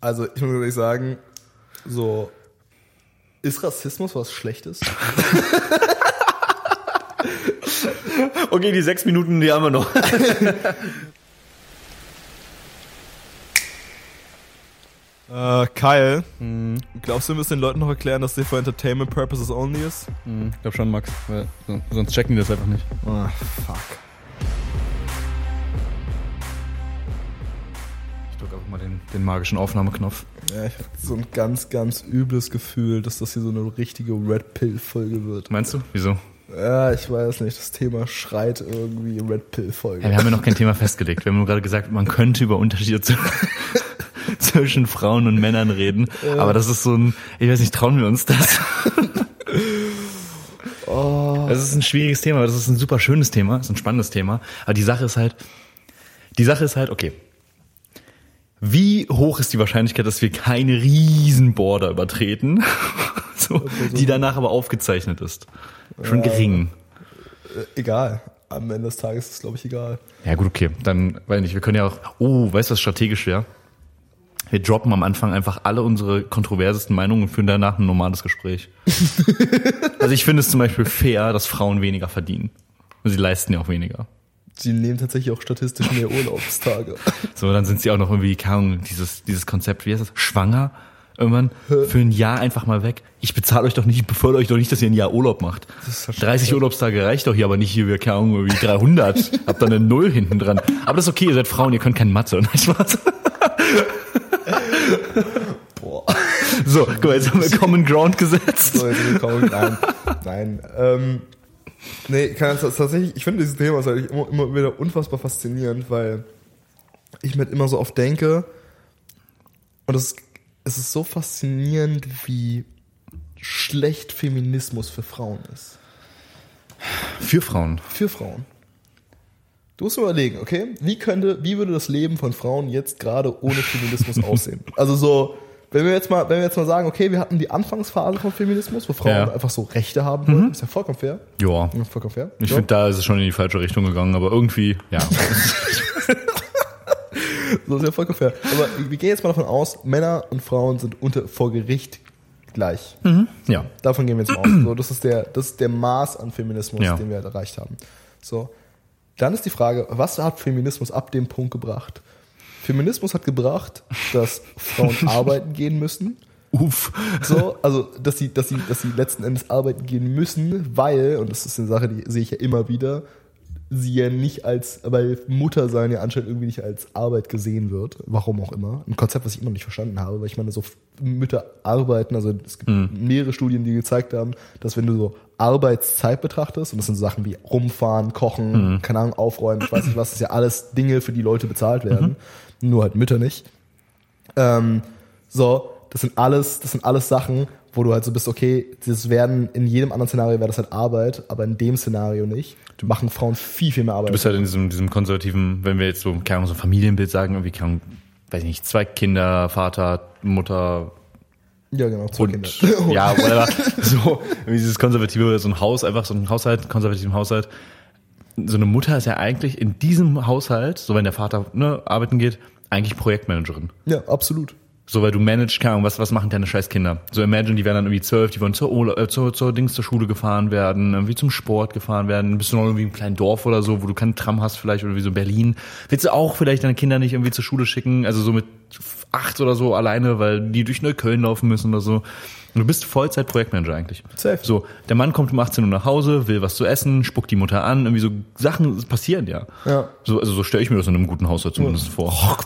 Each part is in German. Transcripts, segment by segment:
Also ich muss wirklich sagen, so ist Rassismus was Schlechtes? Okay, die sechs Minuten, die haben wir noch. Äh, Kyle, glaubst du, wir müssen den Leuten noch erklären, dass der for Entertainment Purposes only ist? Ich glaube schon, Max. Weil, so, sonst checken die das einfach nicht. Ah, fuck. Mal den, den magischen Aufnahmeknopf. Ja, ich habe so ein ganz, ganz übles Gefühl, dass das hier so eine richtige Red Pill-Folge wird. Meinst du? Wieso? Ja, ich weiß nicht, das Thema schreit irgendwie Red Pill-Folge. Ja, wir haben ja noch kein Thema festgelegt. Wir haben nur gerade gesagt, man könnte über Unterschiede zu, zwischen Frauen und Männern reden. Aber das ist so ein, ich weiß nicht, trauen wir uns das? Das ist ein schwieriges Thema, aber das ist ein super schönes Thema, das ist ein spannendes Thema. Aber die Sache ist halt, die Sache ist halt, okay. Wie hoch ist die Wahrscheinlichkeit, dass wir keine riesen Border übertreten, so, die danach aber aufgezeichnet ist? Schon gering. Äh, egal. Am Ende des Tages ist es, glaube ich, egal. Ja gut, okay. Dann, weiß nicht, wir können ja auch, oh, weißt du, was strategisch wäre? Wir droppen am Anfang einfach alle unsere kontroversesten Meinungen und führen danach ein normales Gespräch. also ich finde es zum Beispiel fair, dass Frauen weniger verdienen. Und sie leisten ja auch weniger. Sie nehmen tatsächlich auch statistisch mehr Urlaubstage. So, dann sind sie auch noch irgendwie, keine dieses, dieses Konzept, wie heißt das? Schwanger? Irgendwann für ein Jahr einfach mal weg. Ich bezahle euch doch nicht, ich befördere euch doch nicht, dass ihr ein Jahr Urlaub macht. ist doch 30 Urlaubstage reicht doch hier, aber nicht hier, wir, keine Ahnung, irgendwie 300. Habt dann eine Null hinten dran. Aber das ist okay, ihr seid Frauen, ihr könnt kein Mathe. Nein, Spaß. Boah. So, guck mal, jetzt haben wir Common Ground gesetzt. So, jetzt willkommen. Nein, nein. Ähm, nee, kann das tatsächlich, ich finde dieses Thema ist halt immer, immer wieder unfassbar faszinierend, weil ich mir halt immer so oft denke, und es, es ist so faszinierend, wie schlecht Feminismus für Frauen ist. Für Frauen. Für Frauen. Du musst überlegen, okay, wie könnte, wie würde das Leben von Frauen jetzt gerade ohne Feminismus aussehen? Also so, wenn wir jetzt mal, wenn wir jetzt mal sagen, okay, wir hatten die Anfangsphase von Feminismus, wo Frauen Ja. einfach so Rechte haben wollten, ist ja vollkommen fair. Ja. Ja, vollkommen fair. Ich ja. finde, da ist es schon in die falsche Richtung gegangen, aber irgendwie, ja. So ist ja vollkommen fair. Aber wir gehen jetzt mal davon aus, Männer und Frauen sind unter, vor Gericht gleich. ja. Davon gehen wir jetzt mal aus. So, das ist der, das ist der Maß an Feminismus, den wir erreicht haben. So. Dann ist die Frage, was hat Feminismus ab dem Punkt gebracht? Feminismus hat gebracht, dass Frauen arbeiten gehen müssen. Uff. So, also, dass sie, dass sie, dass sie letzten Endes arbeiten gehen müssen, weil, und das ist eine Sache, die sehe ich ja immer wieder, sie ja nicht als, weil Mutter sein ja anscheinend irgendwie nicht als Arbeit gesehen wird. Warum auch immer. Ein Konzept, was ich immer noch nicht verstanden habe, weil ich meine, so Mütter arbeiten, also es gibt mehrere Studien, die gezeigt haben, dass wenn du so Arbeitszeit betrachtest, und das sind so Sachen wie rumfahren, kochen, keine Ahnung, aufräumen, ich weiß nicht was, das ist ja alles Dinge, für die Leute bezahlt werden. Nur halt Mütter nicht. Ähm, so, das sind alles, das sind alles Sachen, wo du halt so bist, okay, das werden, in jedem anderen Szenario wäre das halt Arbeit, aber in dem Szenario nicht. Du machen Frauen viel, viel mehr Arbeit. Du bist halt in diesem, diesem konservativen, wenn wir jetzt so, keine Ahnung, so ein Familienbild sagen, irgendwie, keine Ahnung, weiß ich nicht, zwei Kinder, Vater, Mutter ja, genau, zwei und, Kinder. ja, whatever. so, dieses konservative, so ein Haus, einfach so ein Haushalt, konservativen Haushalt. So eine Mutter ist ja eigentlich in diesem Haushalt, so wenn der Vater ne, arbeiten geht, eigentlich Projektmanagerin. Ja, absolut. So, weil du managst, keine Ahnung, was, was machen deine scheiß Kinder? So, imagine, die werden dann irgendwie zwölf, die wollen zur, Urla- äh, zur, zur Dings zur Schule gefahren werden, irgendwie zum Sport gefahren werden, bist du noch irgendwie im kleinen Dorf oder so, wo du keinen Tram hast vielleicht, oder wie so Berlin. Willst du auch vielleicht deine Kinder nicht irgendwie zur Schule schicken, also so mit acht oder so alleine, weil die durch Neukölln laufen müssen oder so. Und du bist Vollzeit-Projektmanager eigentlich. Safe. So, der Mann kommt um 18 Uhr nach Hause, will was zu essen, spuckt die Mutter an, irgendwie so Sachen passieren ja. Ja. So, also so stelle ich mir das in einem guten Haushalt zumindest vor.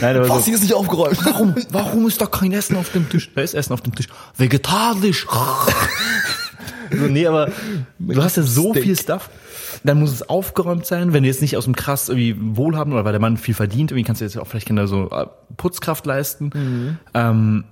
Nein, aber so, Was, hier ist nicht aufgeräumt. Warum? Warum ist da kein Essen auf dem Tisch? Da ist Essen auf dem Tisch. Vegetarisch. so, nee, aber du hast ja so Steak. viel Stuff. Dann muss es aufgeräumt sein, wenn du jetzt nicht aus dem krass irgendwie wohlhaben oder weil der Mann viel verdient, irgendwie kannst du jetzt auch vielleicht Kinder so äh, Putzkraft leisten. Ähm,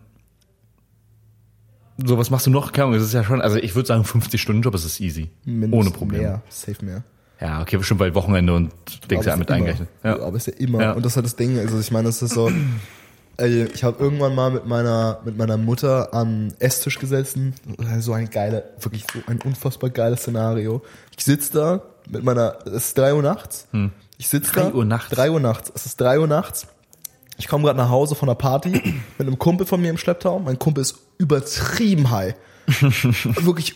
so, was machst du noch? Keine Ahnung, es ist ja schon, also ich würde sagen 50 Stunden Job, es ist easy. Ohne Probleme. Mehr, safe mehr. Ja, okay, bestimmt bei Wochenende und Dings ja mit immer. eingerechnet. Ja. Aber ist ja immer. Ja. Und das ist halt das Ding. Also ich meine, es ist so. ey, Ich habe irgendwann mal mit meiner mit meiner Mutter am Esstisch gesessen. So ein geile, wirklich so ein unfassbar geiles Szenario. Ich sitz da mit meiner. Es ist drei Uhr nachts. Ich sitz Drei da. Uhr nachts? Drei Uhr nachts. Es ist drei Uhr nachts. Ich komme gerade nach Hause von einer Party mit einem Kumpel von mir im Schlepptau. Mein Kumpel ist übertrieben high. Wirklich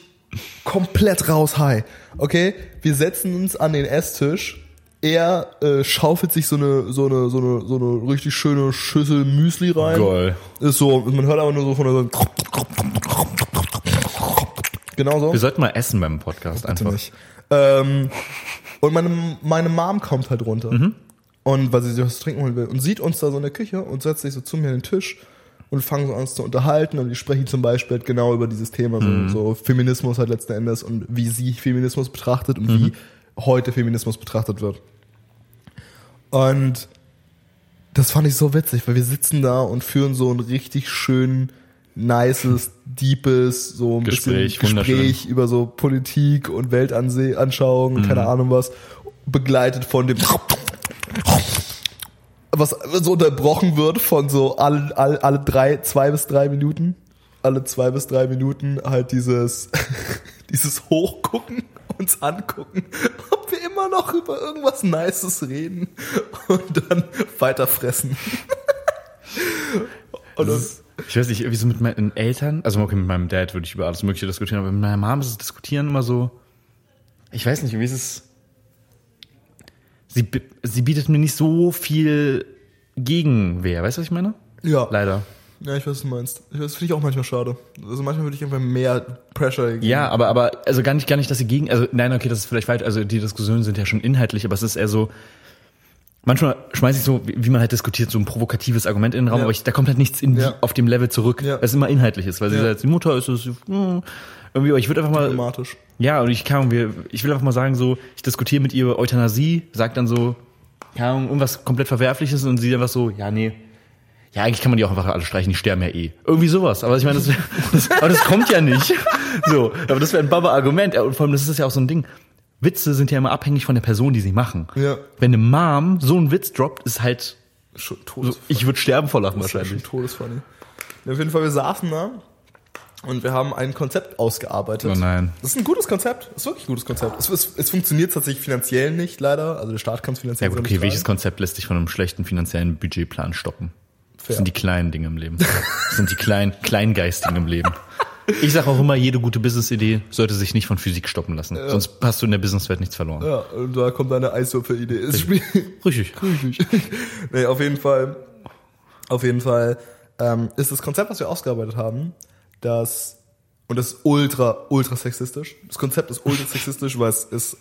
komplett raus high. Okay, wir setzen uns an den Esstisch. Er äh, schaufelt sich so eine so eine so eine so eine richtig schöne Schüssel Müsli rein. Geil. Ist so, man hört aber nur so von der Genau so. Wir sollten mal essen beim Podcast Bitte einfach. nicht. Ähm, und meine, meine Mom kommt halt runter. Und weil sie sich was zu trinken holen will. Und sieht uns da so in der Küche und setzt sich so zu mir an den Tisch und fangen so an uns zu unterhalten. Und die sprechen zum Beispiel halt genau über dieses Thema, so, so Feminismus halt letzten Endes und wie sie Feminismus betrachtet und wie heute Feminismus betrachtet wird. Und das fand ich so witzig, weil wir sitzen da und führen so ein richtig schön nices, deepes, so ein Gespräch, bisschen Gespräch über so Politik und Weltanschauung und keine Ahnung was, begleitet von dem was so unterbrochen wird von so alle, alle, alle drei, zwei bis drei Minuten, alle zwei bis drei Minuten halt dieses, dieses Hochgucken, uns angucken, ob wir immer noch über irgendwas Nices reden und dann weiter fressen. Und dann, Ich weiß nicht, irgendwie so mit meinen Eltern, also okay, mit meinem Dad würde ich über alles Mögliche diskutieren, aber mit meiner Mom ist das Diskutieren immer so, ich weiß nicht, wie ist es, sie, sie bietet mir nicht so viel Gegenwehr, weißt du, was ich meine? ja. Leider. Ja, ich weiß, was du meinst. Das finde ich auch manchmal schade. Also manchmal würde ich einfach mehr Pressure geben. Ja, aber, aber, also gar nicht, gar nicht, dass sie gegen, also nein, okay, das ist vielleicht falsch, also die Diskussionen sind ja schon inhaltlich, aber es ist eher so, manchmal schmeiße ich so, wie man halt diskutiert, so ein provokatives Argument in den Raum, Ja. aber ich, da kommt halt nichts in Ja. auf dem Level zurück, Ja. weil es immer inhaltlich ist, weil sie sagt, die Mutter ist es, hm, irgendwie, aber ich würde einfach mal, Diplomatisch. ja, und ich kann, wir, ich will einfach mal sagen, so, ich diskutiere mit ihr Euthanasie, sagt dann so, ja, irgendwas komplett Verwerfliches und sie einfach so, ja, nee. Ja, eigentlich kann man die auch einfach alle streichen, die sterben ja eh. Irgendwie sowas. Aber ich meine, das, das, aber das kommt ja nicht. So, aber das wäre ein Baba-Argument. Und vor allem, das ist ja auch so ein Ding. Witze sind ja immer abhängig von der Person, die sie machen. Ja. Wenn eine Mom so einen Witz droppt, ist halt, Schon so, ich würde sterben vor Lachen Das ist ja wahrscheinlich. schon todesfunny. Ja, auf jeden Fall, wir saßen da und wir haben ein Konzept ausgearbeitet. Oh nein. Das ist ein gutes Konzept. Das ist wirklich ein gutes Konzept. Es, es, es funktioniert tatsächlich finanziell nicht, leider. Also der Staat kann es Ja finanziell gut, so okay, nicht welches. Konzept lässt sich von einem schlechten finanziellen Budgetplan stoppen? Fair. Das sind die kleinen Dinge im Leben. Das sind die kleinen, Kleingeistigen im Leben. Ich sage auch immer, jede gute Business-Idee sollte sich nicht von Physik stoppen lassen. Sonst hast du in der Businesswelt nichts verloren. Ja, und da kommt deine Eiswürfel-Idee ins Spiel. Richtig. Richtig. nee, auf jeden Fall, auf jeden Fall ähm, ist das Konzept, was wir ausgearbeitet haben, das und das ist ultra, ultra sexistisch. Das Konzept ist ultra sexistisch, weil es ist,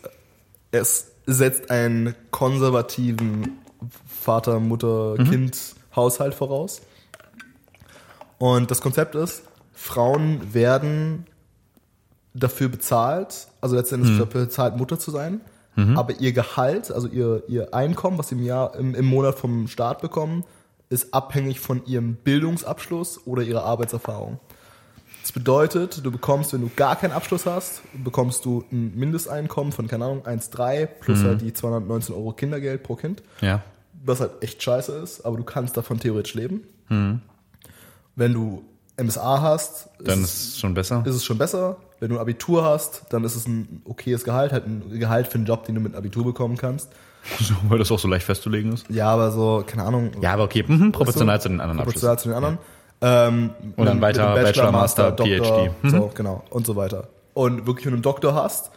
es setzt einen konservativen Vater, Mutter, Kind, Haushalt voraus. Und das Konzept ist, Frauen werden dafür bezahlt, also letztendlich dafür bezahlt, Mutter zu sein. Aber ihr Gehalt, also ihr, ihr Einkommen, was sie im Jahr, im, im Monat vom Staat bekommen, ist abhängig von ihrem Bildungsabschluss oder ihrer Arbeitserfahrung. Das bedeutet, du bekommst, wenn du gar keinen Abschluss hast, bekommst du ein Mindesteinkommen von, keine Ahnung, 1,3 plus halt die 219 Euro Kindergeld pro Kind Ja. was halt echt scheiße ist, aber du kannst davon theoretisch leben. Wenn du MSA hast, Dann ist, es schon besser. ist es schon besser. Wenn du ein Abitur hast, dann ist es ein okayes Gehalt, halt ein Gehalt für einen Job, den du mit Abitur bekommen kannst. So, weil das auch so leicht festzulegen ist. Ja, aber so, keine Ahnung. Ja, aber okay, mhm, proportional zu den anderen Proportional zu den anderen. Ähm, Und dann weiter dem Bachelor, Master, Doktor, PhD. So, genau. Und so weiter. Und wirklich, wenn du einen Doktor hast,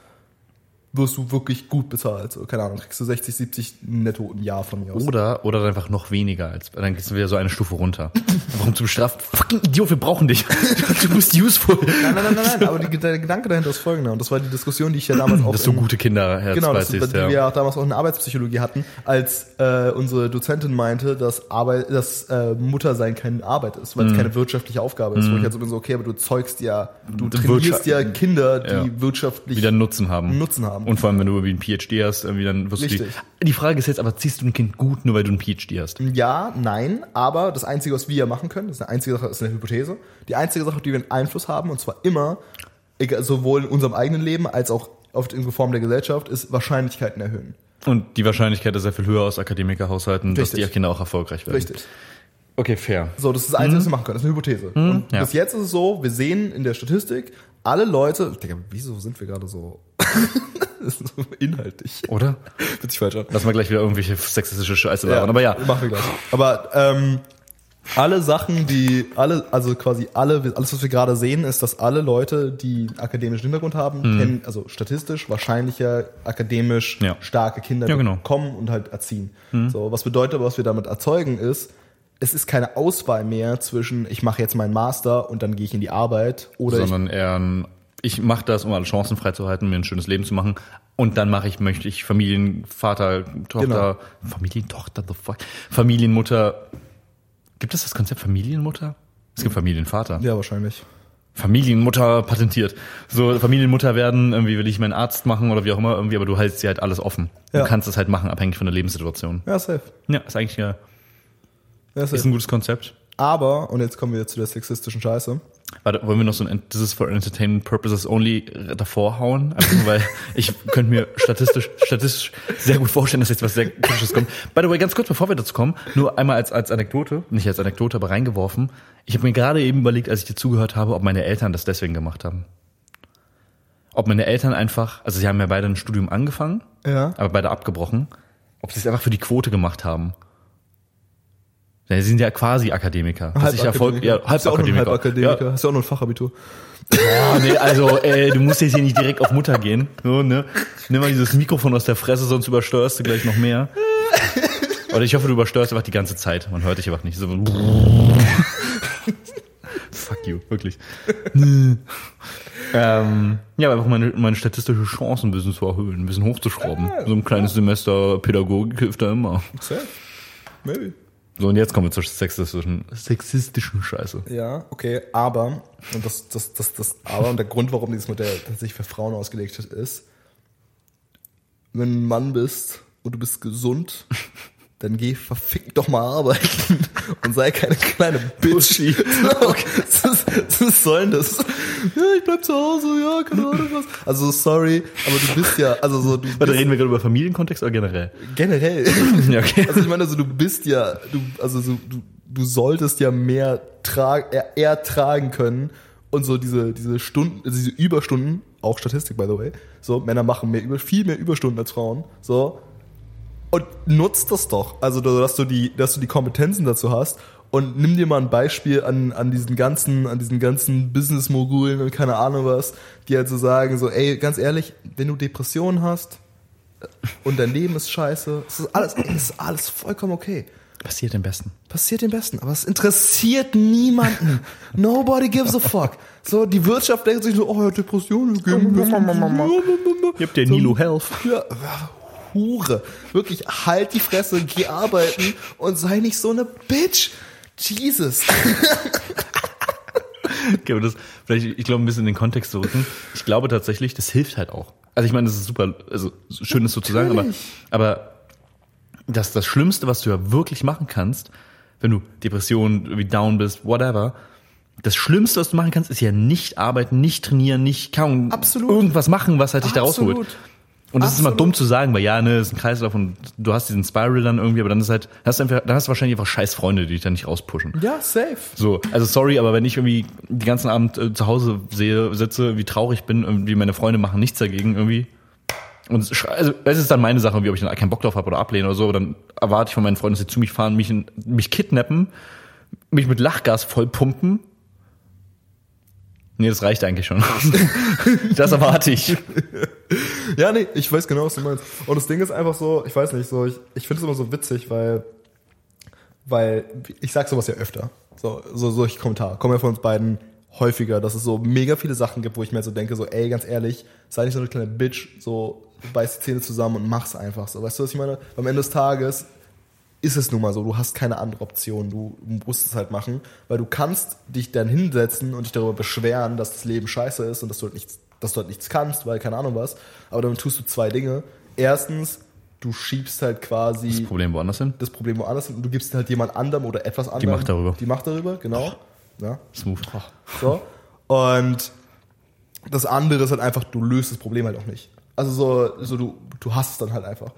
wirst du wirklich gut bezahlt. So, keine Ahnung, kriegst du 60, 70 netto im Jahr von mir aus. Oder, oder einfach noch weniger. Als, dann gehst du wieder so eine Stufe runter. Warum zu bestrafen? Fucking Idiot, wir brauchen dich. Du bist useful. Nein, nein, nein, nein, nein, aber die, der Gedanke dahinter ist folgender. Und das war die Diskussion, die ich ja damals auch. Dass du in- gute Kinder Genau, das, die siehst, wir ja. ja damals auch in Arbeitspsychologie hatten, als äh, unsere Dozentin meinte, dass Arbeit, dass äh, Muttersein keine Arbeit ist, Mhm. weil es keine wirtschaftliche Aufgabe ist. Wo ich halt so bin so, okay, aber du zeugst ja, du trainierst Wirtschaft- ja Kinder, die Ja. wirtschaftlich wieder Nutzen haben. Nutzen haben. Und vor allem, wenn du irgendwie einen PhD hast, irgendwie dann wirst Richtig. du die, die Frage ist jetzt aber, ziehst du ein Kind gut, nur weil du einen PhD hast? Ja, nein, aber das Einzige, was wir ja machen können, das ist eine einzige Sache, ist eine Hypothese. Die einzige Sache, auf die wir einen Einfluss haben, und zwar immer, egal, sowohl in unserem eigenen Leben als auch auf in Form der Gesellschaft, ist Wahrscheinlichkeiten erhöhen. Und die Wahrscheinlichkeit ist sehr viel höher aus Akademikerhaushalten, dass Richtig. die Kinder auch erfolgreich werden. Richtig. Okay, fair. So, das ist das Einzige, was wir machen können. Das ist eine Hypothese. Und ja. bis jetzt ist es so, wir sehen in der Statistik, alle Leute, Digga, wieso sind wir gerade so? Das ist so Inhaltlich. Oder? Wird sich falsch an. Lass mal gleich wieder irgendwelche sexistische Scheiße labern. Aber ja, Machen wir gleich. Aber ähm, alle Sachen, die alle, also quasi alle, alles, was wir gerade sehen, ist, dass alle Leute, die einen akademischen Hintergrund haben, kennen, also statistisch wahrscheinlicher akademisch Mhm. Ja. starke Kinder Ja, genau. Mhm. bekommen und halt erziehen. So, was bedeutet, was wir damit erzeugen, ist, es ist keine Auswahl mehr zwischen, ich mache jetzt meinen Master und dann gehe ich in die Arbeit oder ich sondern eher ein, ich mache das, um alle Chancen freizuhalten, mir ein schönes Leben zu machen. Und dann mache ich, möchte ich Familienvater, Tochter, Familientochter, the fuck, Familienmutter. Gibt es das Konzept Familienmutter? Es gibt Familienvater. Ja, wahrscheinlich. Familienmutter patentiert. So, Familienmutter werden, irgendwie will ich meinen Arzt machen oder wie auch immer, irgendwie, aber du hältst dir halt alles offen. Ja. Du kannst es halt machen, abhängig von der Lebenssituation. Ja, safe. Ja, ist eigentlich ja, Ja, ist safe. ein gutes Konzept. Aber, und jetzt kommen wir zu der sexistischen Scheiße. Warte, wollen wir noch so ein This is for entertainment purposes only davor hauen? Nur, weil ich könnte mir statistisch, statistisch sehr gut vorstellen, dass jetzt was sehr Kritisches kommt. By the way, ganz kurz, bevor wir dazu kommen, nur einmal als, als Anekdote, nicht als Anekdote, aber reingeworfen. Ich habe mir gerade eben überlegt, als ich dir zugehört habe, ob meine Eltern das deswegen gemacht haben. Ob meine Eltern einfach, also sie haben ja beide ein Studium angefangen, Ja. aber beide abgebrochen, ob sie es einfach für die Quote gemacht haben. Ja, Sie sind ja quasi Akademiker. Ich Erfolg, ja, Hast du auch noch einen Halbakademiker. Halbakademiker? Hast du auch noch ein Fachabitur? Ja, nee, also ey, du musst jetzt hier nicht direkt auf Mutter gehen. So, ne? Nimm mal dieses Mikrofon aus der Fresse, sonst übersteuerst du gleich noch mehr. Oder ich hoffe, du übersteuerst einfach die ganze Zeit. Man hört dich einfach nicht. So. Fuck you, wirklich. ähm, ja, einfach meine, meine statistische Chancen ein bisschen zu erhöhen, ein bisschen hochzuschrauben. So ein kleines Semester Pädagogik hilft da immer. Maybe. So, und jetzt kommen wir zur sexistischen, sexistischen Scheiße. Ja, okay, aber, und das, das, das, das, aber, und der Grund, warum dieses Modell tatsächlich für Frauen ausgelegt ist, ist, wenn du ein Mann bist und du bist gesund, dann geh verfickt doch mal arbeiten und sei keine kleine Bitch. okay. was, was soll denn das? Ja, ich bleib zu Hause, ja, keine Ahnung was. Also sorry, aber du bist ja, also so, du Warte, reden wir gerade über Familienkontext oder generell? generell. Ja, okay. Also ich meine, also du bist ja, du, also so, du, du solltest ja mehr tra eher, eher tragen können und so diese, diese Stunden, also diese Überstunden, auch Statistik by the way, so Männer machen mehr über, viel mehr Überstunden als Frauen, so und nutzt das doch, also dass du die, dass du die Kompetenzen dazu hast und nimm dir mal ein Beispiel an, an diesen ganzen, an diesen ganzen Business-Mogulen und keine Ahnung was, die halt so sagen, so, ey, ganz ehrlich, wenn du Depressionen hast und dein Leben ist scheiße, es ist alles, es ist alles vollkommen okay. Passiert am besten. Passiert dem Besten, aber es interessiert niemanden. Nobody gives a fuck. So, die Wirtschaft denkt sich so, oh ja, Depressionen, habt ja Nilo Health. ja, Hure. Wirklich, halt die Fresse, geh arbeiten und sei nicht so eine Bitch. Jesus. Okay, aber das, vielleicht, ich glaube, ein bisschen in den Kontext zu rücken. Ich glaube tatsächlich, das hilft halt auch. Also ich meine, das ist super, also schön, das so zu sagen, aber, aber das, das Schlimmste, was du ja wirklich machen kannst, wenn du Depression, irgendwie down bist, whatever, das Schlimmste, was du machen kannst, ist ja nicht arbeiten, nicht trainieren, nicht kaum Absolut. irgendwas machen, was halt dich da rausholt. Und das ist immer Absolut. dumm zu sagen, weil ja, ne, ist ein Kreislauf und du hast diesen Spiral dann irgendwie, aber dann ist halt, hast du einfach, dann hast du wahrscheinlich einfach scheiß Freunde, die dich dann nicht rauspushen. Ja, safe. So, also sorry, aber wenn ich irgendwie den ganzen Abend äh, zu Hause sehe, sitze, wie traurig bin, irgendwie meine Freunde machen nichts dagegen irgendwie. Und also das ist dann meine Sache, wie ob ich dann keinen Bock drauf habe oder ablehne oder so, dann erwarte ich von meinen Freunden, dass sie zu mich fahren, mich, mich kidnappen, mich mit Lachgas vollpumpen. Nee, das reicht eigentlich schon. das erwarte ich. Ja, nee, ich weiß genau, was du meinst. Und das Ding ist einfach so, ich weiß nicht, so, ich, ich finde es immer so witzig, weil, weil, ich sag sowas ja öfter. So, so solche Kommentare kommen ja von uns beiden häufiger, dass es so mega viele Sachen gibt, wo ich mir so denke, so, ey, ganz ehrlich, sei nicht so eine kleine Bitch, so, beiß die Zähne zusammen und mach's einfach so. Weißt du, was ich meine? Am Ende des Tages ist es nun mal so, du hast keine andere Option, du musst es halt machen, weil du kannst dich dann hinsetzen und dich darüber beschweren, dass das Leben scheiße ist und dass du halt nichts, dass du halt nichts kannst, weil keine Ahnung was, aber dann tust du zwei Dinge. Erstens, du schiebst halt quasi Das Problem woanders hin. das Problem woanders hin und du gibst halt jemand anderem oder etwas anderem. Macht darüber. Die Macht darüber, genau. Ja. Smooth. So. Und das andere ist halt einfach, du löst das Problem halt auch nicht. Also so, so du, du hast es dann halt einfach.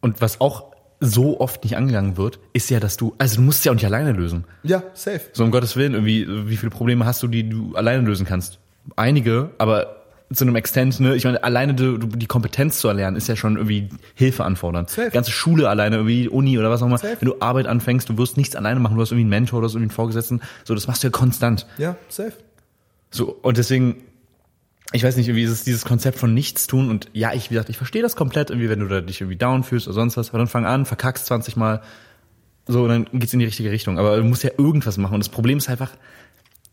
Und was auch so oft nicht angegangen wird, ist ja, dass du, also du musst es ja auch nicht alleine lösen. Ja, safe. So um Gottes Willen, irgendwie, wie viele Probleme hast du, die du alleine lösen kannst? Einige, aber zu einem Extent, ne, ich meine, alleine du, die Kompetenz zu erlernen, ist ja schon irgendwie Hilfe anfordern. Safe. Ganze Schule alleine, irgendwie Uni oder was auch immer. Safe. Wenn du Arbeit anfängst, du wirst nichts alleine machen, du hast irgendwie einen Mentor oder so irgendwie einen Vorgesetzten. So, das machst du ja konstant. Ja, safe. So, und deswegen, ich weiß nicht, irgendwie ist es dieses Konzept von nichts tun und ja, ich, wie gesagt, ich verstehe das komplett, irgendwie, wenn du da dich irgendwie down fühlst oder sonst was, aber dann fang an, verkackst 20 Mal, so, und dann geht's in die richtige Richtung. Aber du musst ja irgendwas machen und das Problem ist einfach,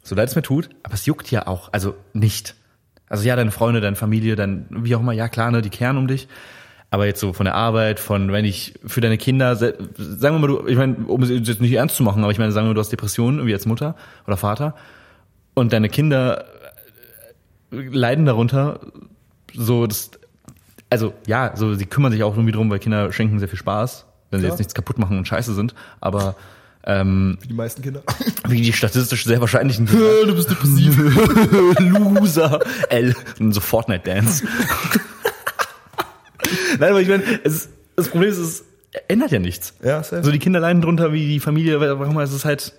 so leid es mir tut, aber es juckt ja auch, also nicht. Also ja, deine Freunde, deine Familie, dann wie auch immer, ja klar, ne, die kehren um dich. Aber jetzt so von der Arbeit, von wenn ich für deine Kinder, sagen wir mal, du, ich meine, um es jetzt nicht ernst zu machen, aber ich meine, sagen wir mal, du hast Depressionen, irgendwie als Mutter oder Vater, und deine Kinder leiden darunter, so das, also ja, so sie kümmern sich auch irgendwie drum, weil Kinder schenken sehr viel Spaß, wenn sie Klar. jetzt nichts kaputt machen und scheiße sind, aber ähm, Wie die meisten Kinder. wie die statistisch sehr wahrscheinlichen Kinder. du bist depressiv. Loser. L. Und so Fortnite-Dance. Nein, aber ich meine, es das Problem ist, es ändert ja nichts. Ja, safe. So die Kinder leiden drunter, wie die Familie, warum ist es halt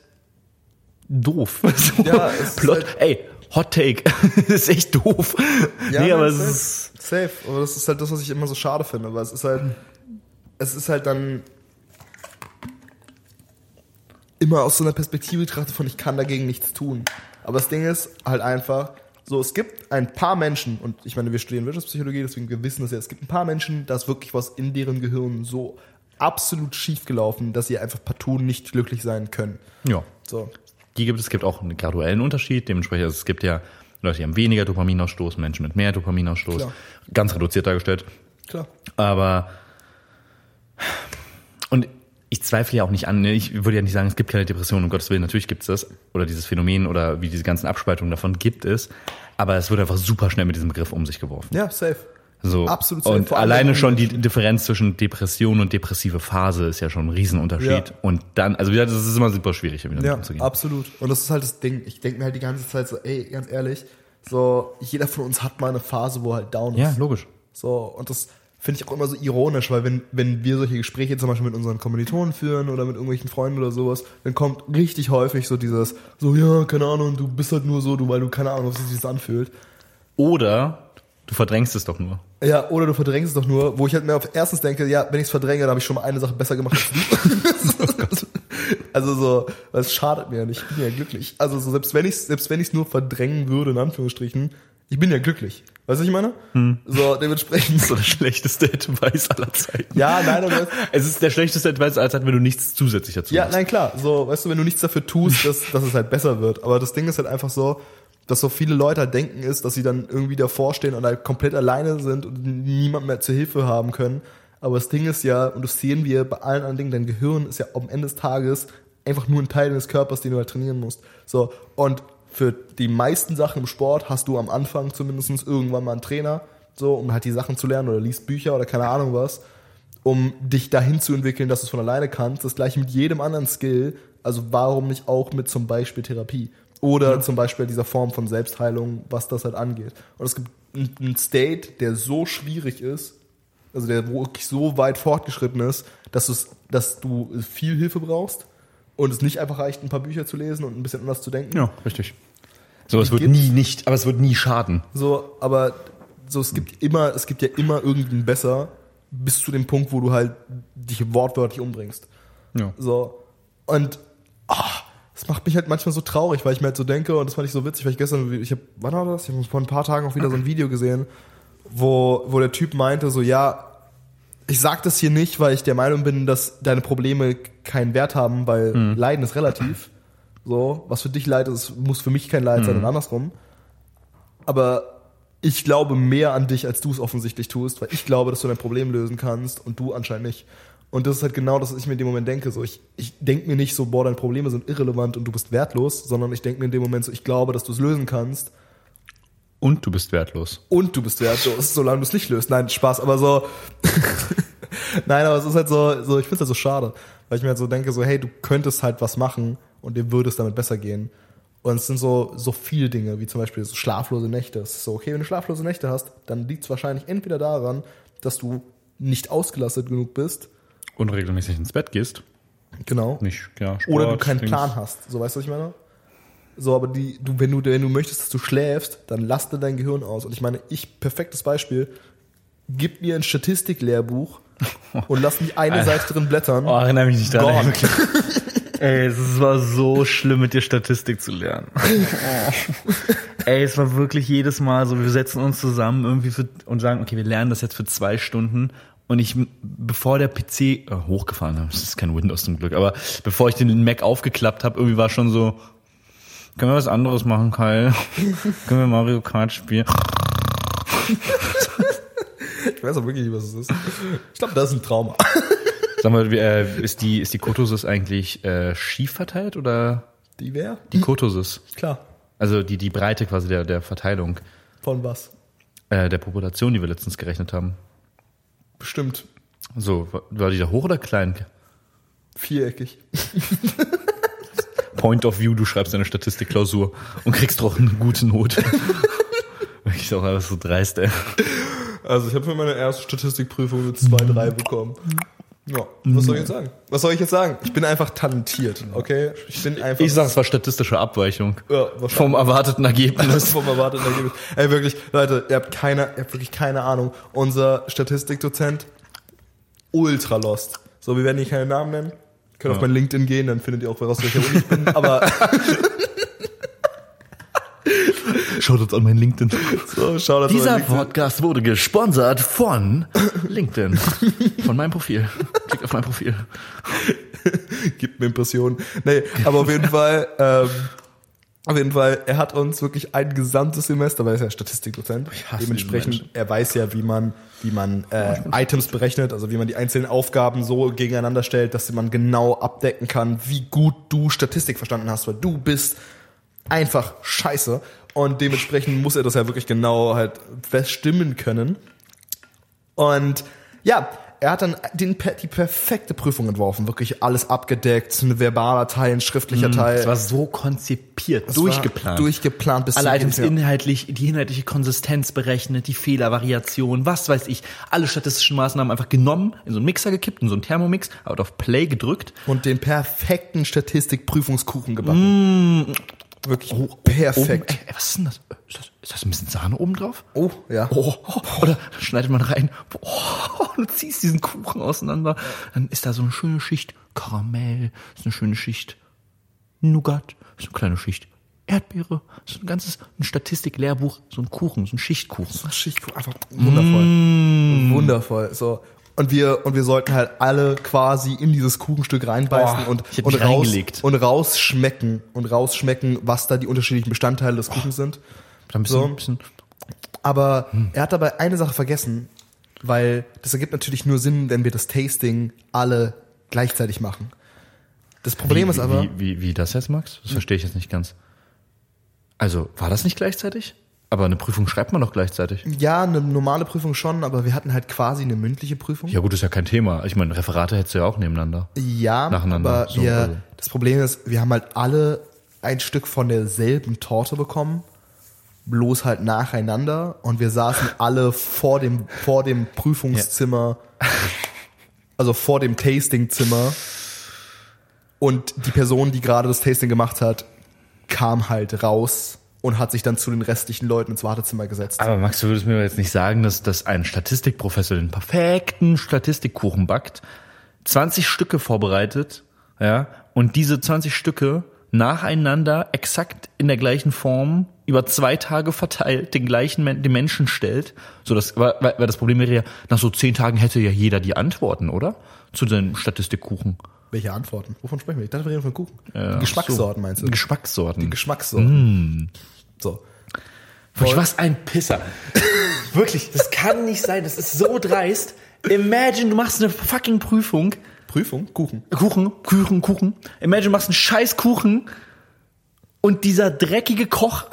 doof. So, Ja, es ist Plot, halt- ey, Hot Take. ist echt doof. nee, aber es safe. ist, Safe. Aber das ist halt das, was ich immer so schade finde, weil es ist halt, es ist halt dann immer aus so einer Perspektive betrachtet von, ich kann dagegen nichts tun. Aber das Ding ist halt einfach, so, es gibt ein paar Menschen, und ich meine, wir studieren Wirtschaftspsychologie, deswegen wir wissen das ja, es gibt ein paar Menschen, da ist wirklich was in deren Gehirn so absolut schief gelaufen, dass sie einfach partout nicht glücklich sein können. ja. So. Die gibt es, es gibt auch einen graduellen Unterschied. Dementsprechend, also es gibt ja Leute, die haben weniger Dopaminausstoß, Menschen mit mehr Dopaminausstoß. Klar. Ganz reduziert dargestellt. Klar. Aber und ich zweifle ja auch nicht an, ne? ich würde ja nicht sagen, es gibt keine Depression, um Gottes Willen, natürlich gibt es das, oder dieses Phänomen oder wie diese ganzen Abspaltungen davon gibt es, aber es wird einfach super schnell mit diesem Begriff um sich geworfen. Ja, safe. So. Absolut. Und alleine schon die. Differenz zwischen Depression und depressive Phase ist ja schon ein Riesenunterschied. Ja. Und dann, also wie gesagt, das ist immer super schwierig, damit Ja, umzugehen. absolut. Und das ist halt das Ding. Ich denke mir halt die ganze Zeit so, ey, ganz ehrlich, so, jeder von uns hat mal eine Phase, wo er halt down ist. Ja, logisch. So, und das finde ich auch immer so ironisch, weil wenn, wenn wir solche Gespräche zum Beispiel mit unseren Kommilitonen führen oder mit irgendwelchen Freunden oder sowas, dann kommt richtig häufig so dieses, so, ja, keine Ahnung, du bist halt nur so, du, weil du keine Ahnung, wie sich das anfühlt. Oder du verdrängst es doch nur. Ja, oder du verdrängst es doch nur, wo ich halt mir auf erstens denke, ja, wenn ich es verdränge, dann habe ich schon mal eine Sache besser gemacht als du. also so, es schadet mir ja nicht, ich bin ja glücklich. Also so, selbst wenn ich selbst wenn ich es nur verdrängen würde, in Anführungsstrichen, ich bin ja glücklich. Weißt du, was ich meine? So, dementsprechend. So der schlechteste Advice aller Zeiten. Ja, nein, aber Es ist der schlechteste Advice aller Zeiten, wenn du nichts zusätzlich dazu Ja, machst. nein, klar. So, weißt du, wenn du nichts dafür tust, dass, dass es halt besser wird. Aber das Ding ist halt einfach so, dass so viele Leute halt denken ist, dass sie dann irgendwie davor stehen und halt komplett alleine sind und niemand mehr zur Hilfe haben können. Aber das Ding ist ja, und das sehen wir bei allen anderen Dingen, dein Gehirn ist ja am Ende des Tages einfach nur ein Teil deines Körpers, den du halt trainieren musst. So, und für die meisten Sachen im Sport hast du am Anfang zumindest irgendwann mal einen Trainer, so, um halt die Sachen zu lernen oder liest Bücher oder keine Ahnung was um dich dahin zu entwickeln, dass du es von alleine kannst. Das gleiche mit jedem anderen Skill. Also warum nicht auch mit zum Beispiel Therapie? Oder zum Beispiel dieser Form von Selbstheilung, was das halt angeht. Und es gibt einen State, der so schwierig ist, also der wirklich so weit fortgeschritten ist, dass, dass du viel Hilfe brauchst und es nicht einfach reicht, ein paar Bücher zu lesen und ein bisschen anders zu denken. Ja, richtig. So, es wird nie nicht, aber es wird nie schaden. So, aber so, es gibt immer, es gibt ja immer irgendwie ein Besser, bis zu dem Punkt, wo du halt dich wortwörtlich umbringst. Ja. So. Und ah, das macht mich halt manchmal so traurig, weil ich mir halt so denke, und das fand ich so witzig, weil ich gestern, ich habe, wann war das? Ich habe vor ein paar Tagen auch wieder so ein Video gesehen, wo, wo der Typ meinte, so, ja, ich sag das hier nicht, weil ich der Meinung bin, dass deine Probleme keinen Wert haben, weil Leiden ist relativ. So, was für dich Leid ist, muss für mich kein Leid sein und andersrum. Aber ich glaube mehr an dich, als du es offensichtlich tust, weil ich glaube, dass du dein Problem lösen kannst und du anscheinend nicht. Und das ist halt genau das, was ich mir in dem Moment denke. So, ich, ich denke mir nicht so, boah, deine Probleme sind irrelevant und du bist wertlos, sondern ich denke mir in dem Moment so, ich glaube, dass du es lösen kannst Und du bist wertlos. und du bist wertlos, solange du es nicht löst. Nein, Spaß, aber so. Nein, aber es ist halt so, so ich finde es halt so schade, weil ich mir halt so denke, so, hey, du könntest halt was machen und dir würde es damit besser gehen. Und es sind so, so viele Dinge, wie zum Beispiel so schlaflose Nächte. Es ist so, okay, wenn du schlaflose Nächte hast, dann liegt es wahrscheinlich entweder daran, dass du nicht ausgelastet genug bist, Und regelmäßig ins Bett gehst. genau, Nicht, ja, Sport, oder du keinen Dings. Plan hast. So, weißt du, was ich meine? So, aber die, du, wenn du, wenn du möchtest, dass du schläfst, dann laste dein Gehirn aus. Und ich meine, ich, perfektes Beispiel, gib mir ein Statistiklehrbuch und lass mich eine Alter. Seite drin blättern. Oh, erinnere mich nicht. Gone. Ey, es war so schlimm, mit dir Statistik zu lernen. Ey, es war wirklich jedes Mal so, wir setzen uns zusammen irgendwie für, und sagen, okay, wir lernen das jetzt für zwei Stunden. Und ich, bevor der PC äh, hochgefahren habe, das ist kein Windows zum Glück, aber bevor ich den Mac aufgeklappt habe, irgendwie war schon so, können wir was anderes machen, Kyle? können wir Mario Kart spielen? Ich weiß auch wirklich nicht, was es ist. Ich glaube, das ist ein Trauma. Sag mal, äh, ist die, ist die Kotosis eigentlich äh, schief verteilt oder Die wer? die Kotosis? Klar. Also die, die Breite quasi der, der Verteilung Von was? äh, der Population, die wir letztens gerechnet haben. Bestimmt So, war- die da hoch oder klein? viereckig. Point of View, du schreibst eine Statistikklausur und kriegst doch eine gute Note. Wirklich auch alles so dreist, ey. Also ich habe für meine erste Statistikprüfung eine 2-3 bekommen. Ja, was soll ich jetzt sagen? Was soll ich jetzt sagen? Ich bin einfach talentiert, okay? Ich bin einfach Ich sag, es war statistische Abweichung ja, vom erwarteten Ergebnis. vom erwarteten Ergebnis. Ey, wirklich, Leute, ihr habt keine, ihr habt wirklich keine Ahnung. Unser Statistikdozent, ultra lost. So, wir werden hier keine Namen nennen. Könnt auf mein LinkedIn gehen, dann findet ihr auch raus, welcher Uni ich bin. Aber Schaut uns an mein LinkedIn. so, schau das Dieser LinkedIn. Podcast wurde gesponsert von LinkedIn. Von meinem Profil. Klickt auf mein Profil. gibt mir Impressionen. Nee, aber auf jeden Fall, ähm, auf jeden Fall, er hat uns wirklich ein gesamtes Semester, weil er ist ja Statistikdozent. Dementsprechend, er weiß ja, wie man, wie man äh, Items berechnet, also wie man die einzelnen Aufgaben so gegeneinander stellt, dass man genau abdecken kann, wie gut du Statistik verstanden hast, weil du bist einfach scheiße. Und dementsprechend muss er das ja wirklich genau halt bestimmen können. Und ja, er hat dann den, die perfekte Prüfung entworfen. Wirklich alles abgedeckt, ein verbaler Teil, ein schriftlicher Teil. Es war so konzipiert, war durchgeplant. Durchgeplant bis alle Items inhaltlich, die inhaltliche Konsistenz berechnet, die Fehlervariation, was weiß ich. Alle statistischen Maßnahmen einfach genommen, in so einen Mixer gekippt, in so einen Thermomix, out auf Play gedrückt. Und den perfekten Statistikprüfungskuchen gebacken. Wirklich perfekt. Oben, ey, was ist denn das? Ist das? Ist das ein bisschen Sahne oben drauf? Oh, ja. Oh, oh, oder schneidet man rein, oh, du ziehst diesen Kuchen auseinander, dann ist da so eine schöne Schicht Karamell, ist eine schöne Schicht Nougat, ist eine kleine Schicht Erdbeere, so ein ganzes ein Statistiklehrbuch, so ein Kuchen, so ein Schichtkuchen. Schichtkuchen, einfach wundervoll. Wundervoll. So. Und wir, und wir sollten halt alle quasi in dieses Kuchenstück reinbeißen Oh, und, und, raus, reingelegt. und rausschmecken und rausschmecken, was da die unterschiedlichen Bestandteile des Kuchens sind. Ein bisschen, So. ein bisschen Aber er hat dabei eine Sache vergessen, weil das ergibt natürlich nur Sinn, wenn wir das Tasting alle gleichzeitig machen. Das Problem wie, ist aber, wie, wie, wie das jetzt, Max? Das verstehe ich jetzt nicht ganz. Also, war das nicht gleichzeitig? Aber eine Prüfung schreibt man doch gleichzeitig. ja, eine normale Prüfung schon, aber wir hatten halt quasi eine mündliche Prüfung. Ja gut, ist ja kein Thema. Ich meine, Referate hättest du ja auch nebeneinander. Ja, Nacheinander, aber so, wir, also. das Problem ist, wir haben halt alle ein Stück von derselben Torte bekommen, bloß halt nacheinander und wir saßen alle vor dem, vor dem Prüfungszimmer, also vor dem Tastingzimmer und die Person, die gerade das Tasting gemacht hat, kam halt raus und hat sich dann zu den restlichen Leuten ins Wartezimmer gesetzt. Aber Max, du würdest mir jetzt nicht sagen, dass, dass ein Statistikprofessor den perfekten Statistikkuchen backt, 20 Stücke vorbereitet, ja, und diese 20 Stücke nacheinander exakt in der gleichen Form über zwei Tage verteilt den gleichen den Menschen stellt, so dass weil, weil das Problem wäre ja nach so zehn Tagen hätte ja jeder die Antworten, oder? Zu den Statistikkuchen. Welche Antworten? Wovon sprechen wir? Ich dachte, wir reden von Kuchen. Ja, Die Geschmackssorten so. meinst du? Geschmackssorten. Geschmackssorten. So. Wirklich, was ein Pisser. Wirklich, das kann nicht sein. Das ist so dreist. Imagine, du machst eine fucking Prüfung. Prüfung? Kuchen. Kuchen, Kuchen, Kuchen. Imagine, du machst einen scheiß Kuchen und dieser dreckige Koch.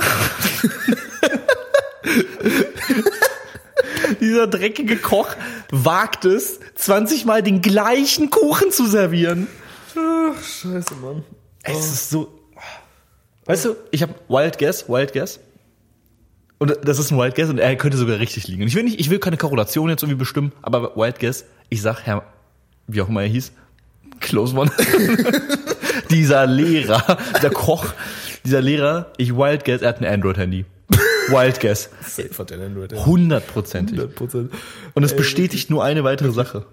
dieser dreckige Koch wagt es, 20 Mal den gleichen Kuchen zu servieren. Scheiße, Mann. Es ist so. Weißt du, ich habe Wild Guess, Wild Guess. Und das ist ein Wild Guess und er könnte sogar richtig liegen. Und ich will nicht, ich will keine Korrelation jetzt irgendwie bestimmen, aber Wild Guess, ich sag Herr, wie auch immer er hieß, Close One, dieser Lehrer, der Koch, dieser Lehrer, ich wild guess, er hat ein Android-Handy. Wild guess. Safe hat der Android. Hundertprozentig. 100%. Und es bestätigt nur eine weitere Sache.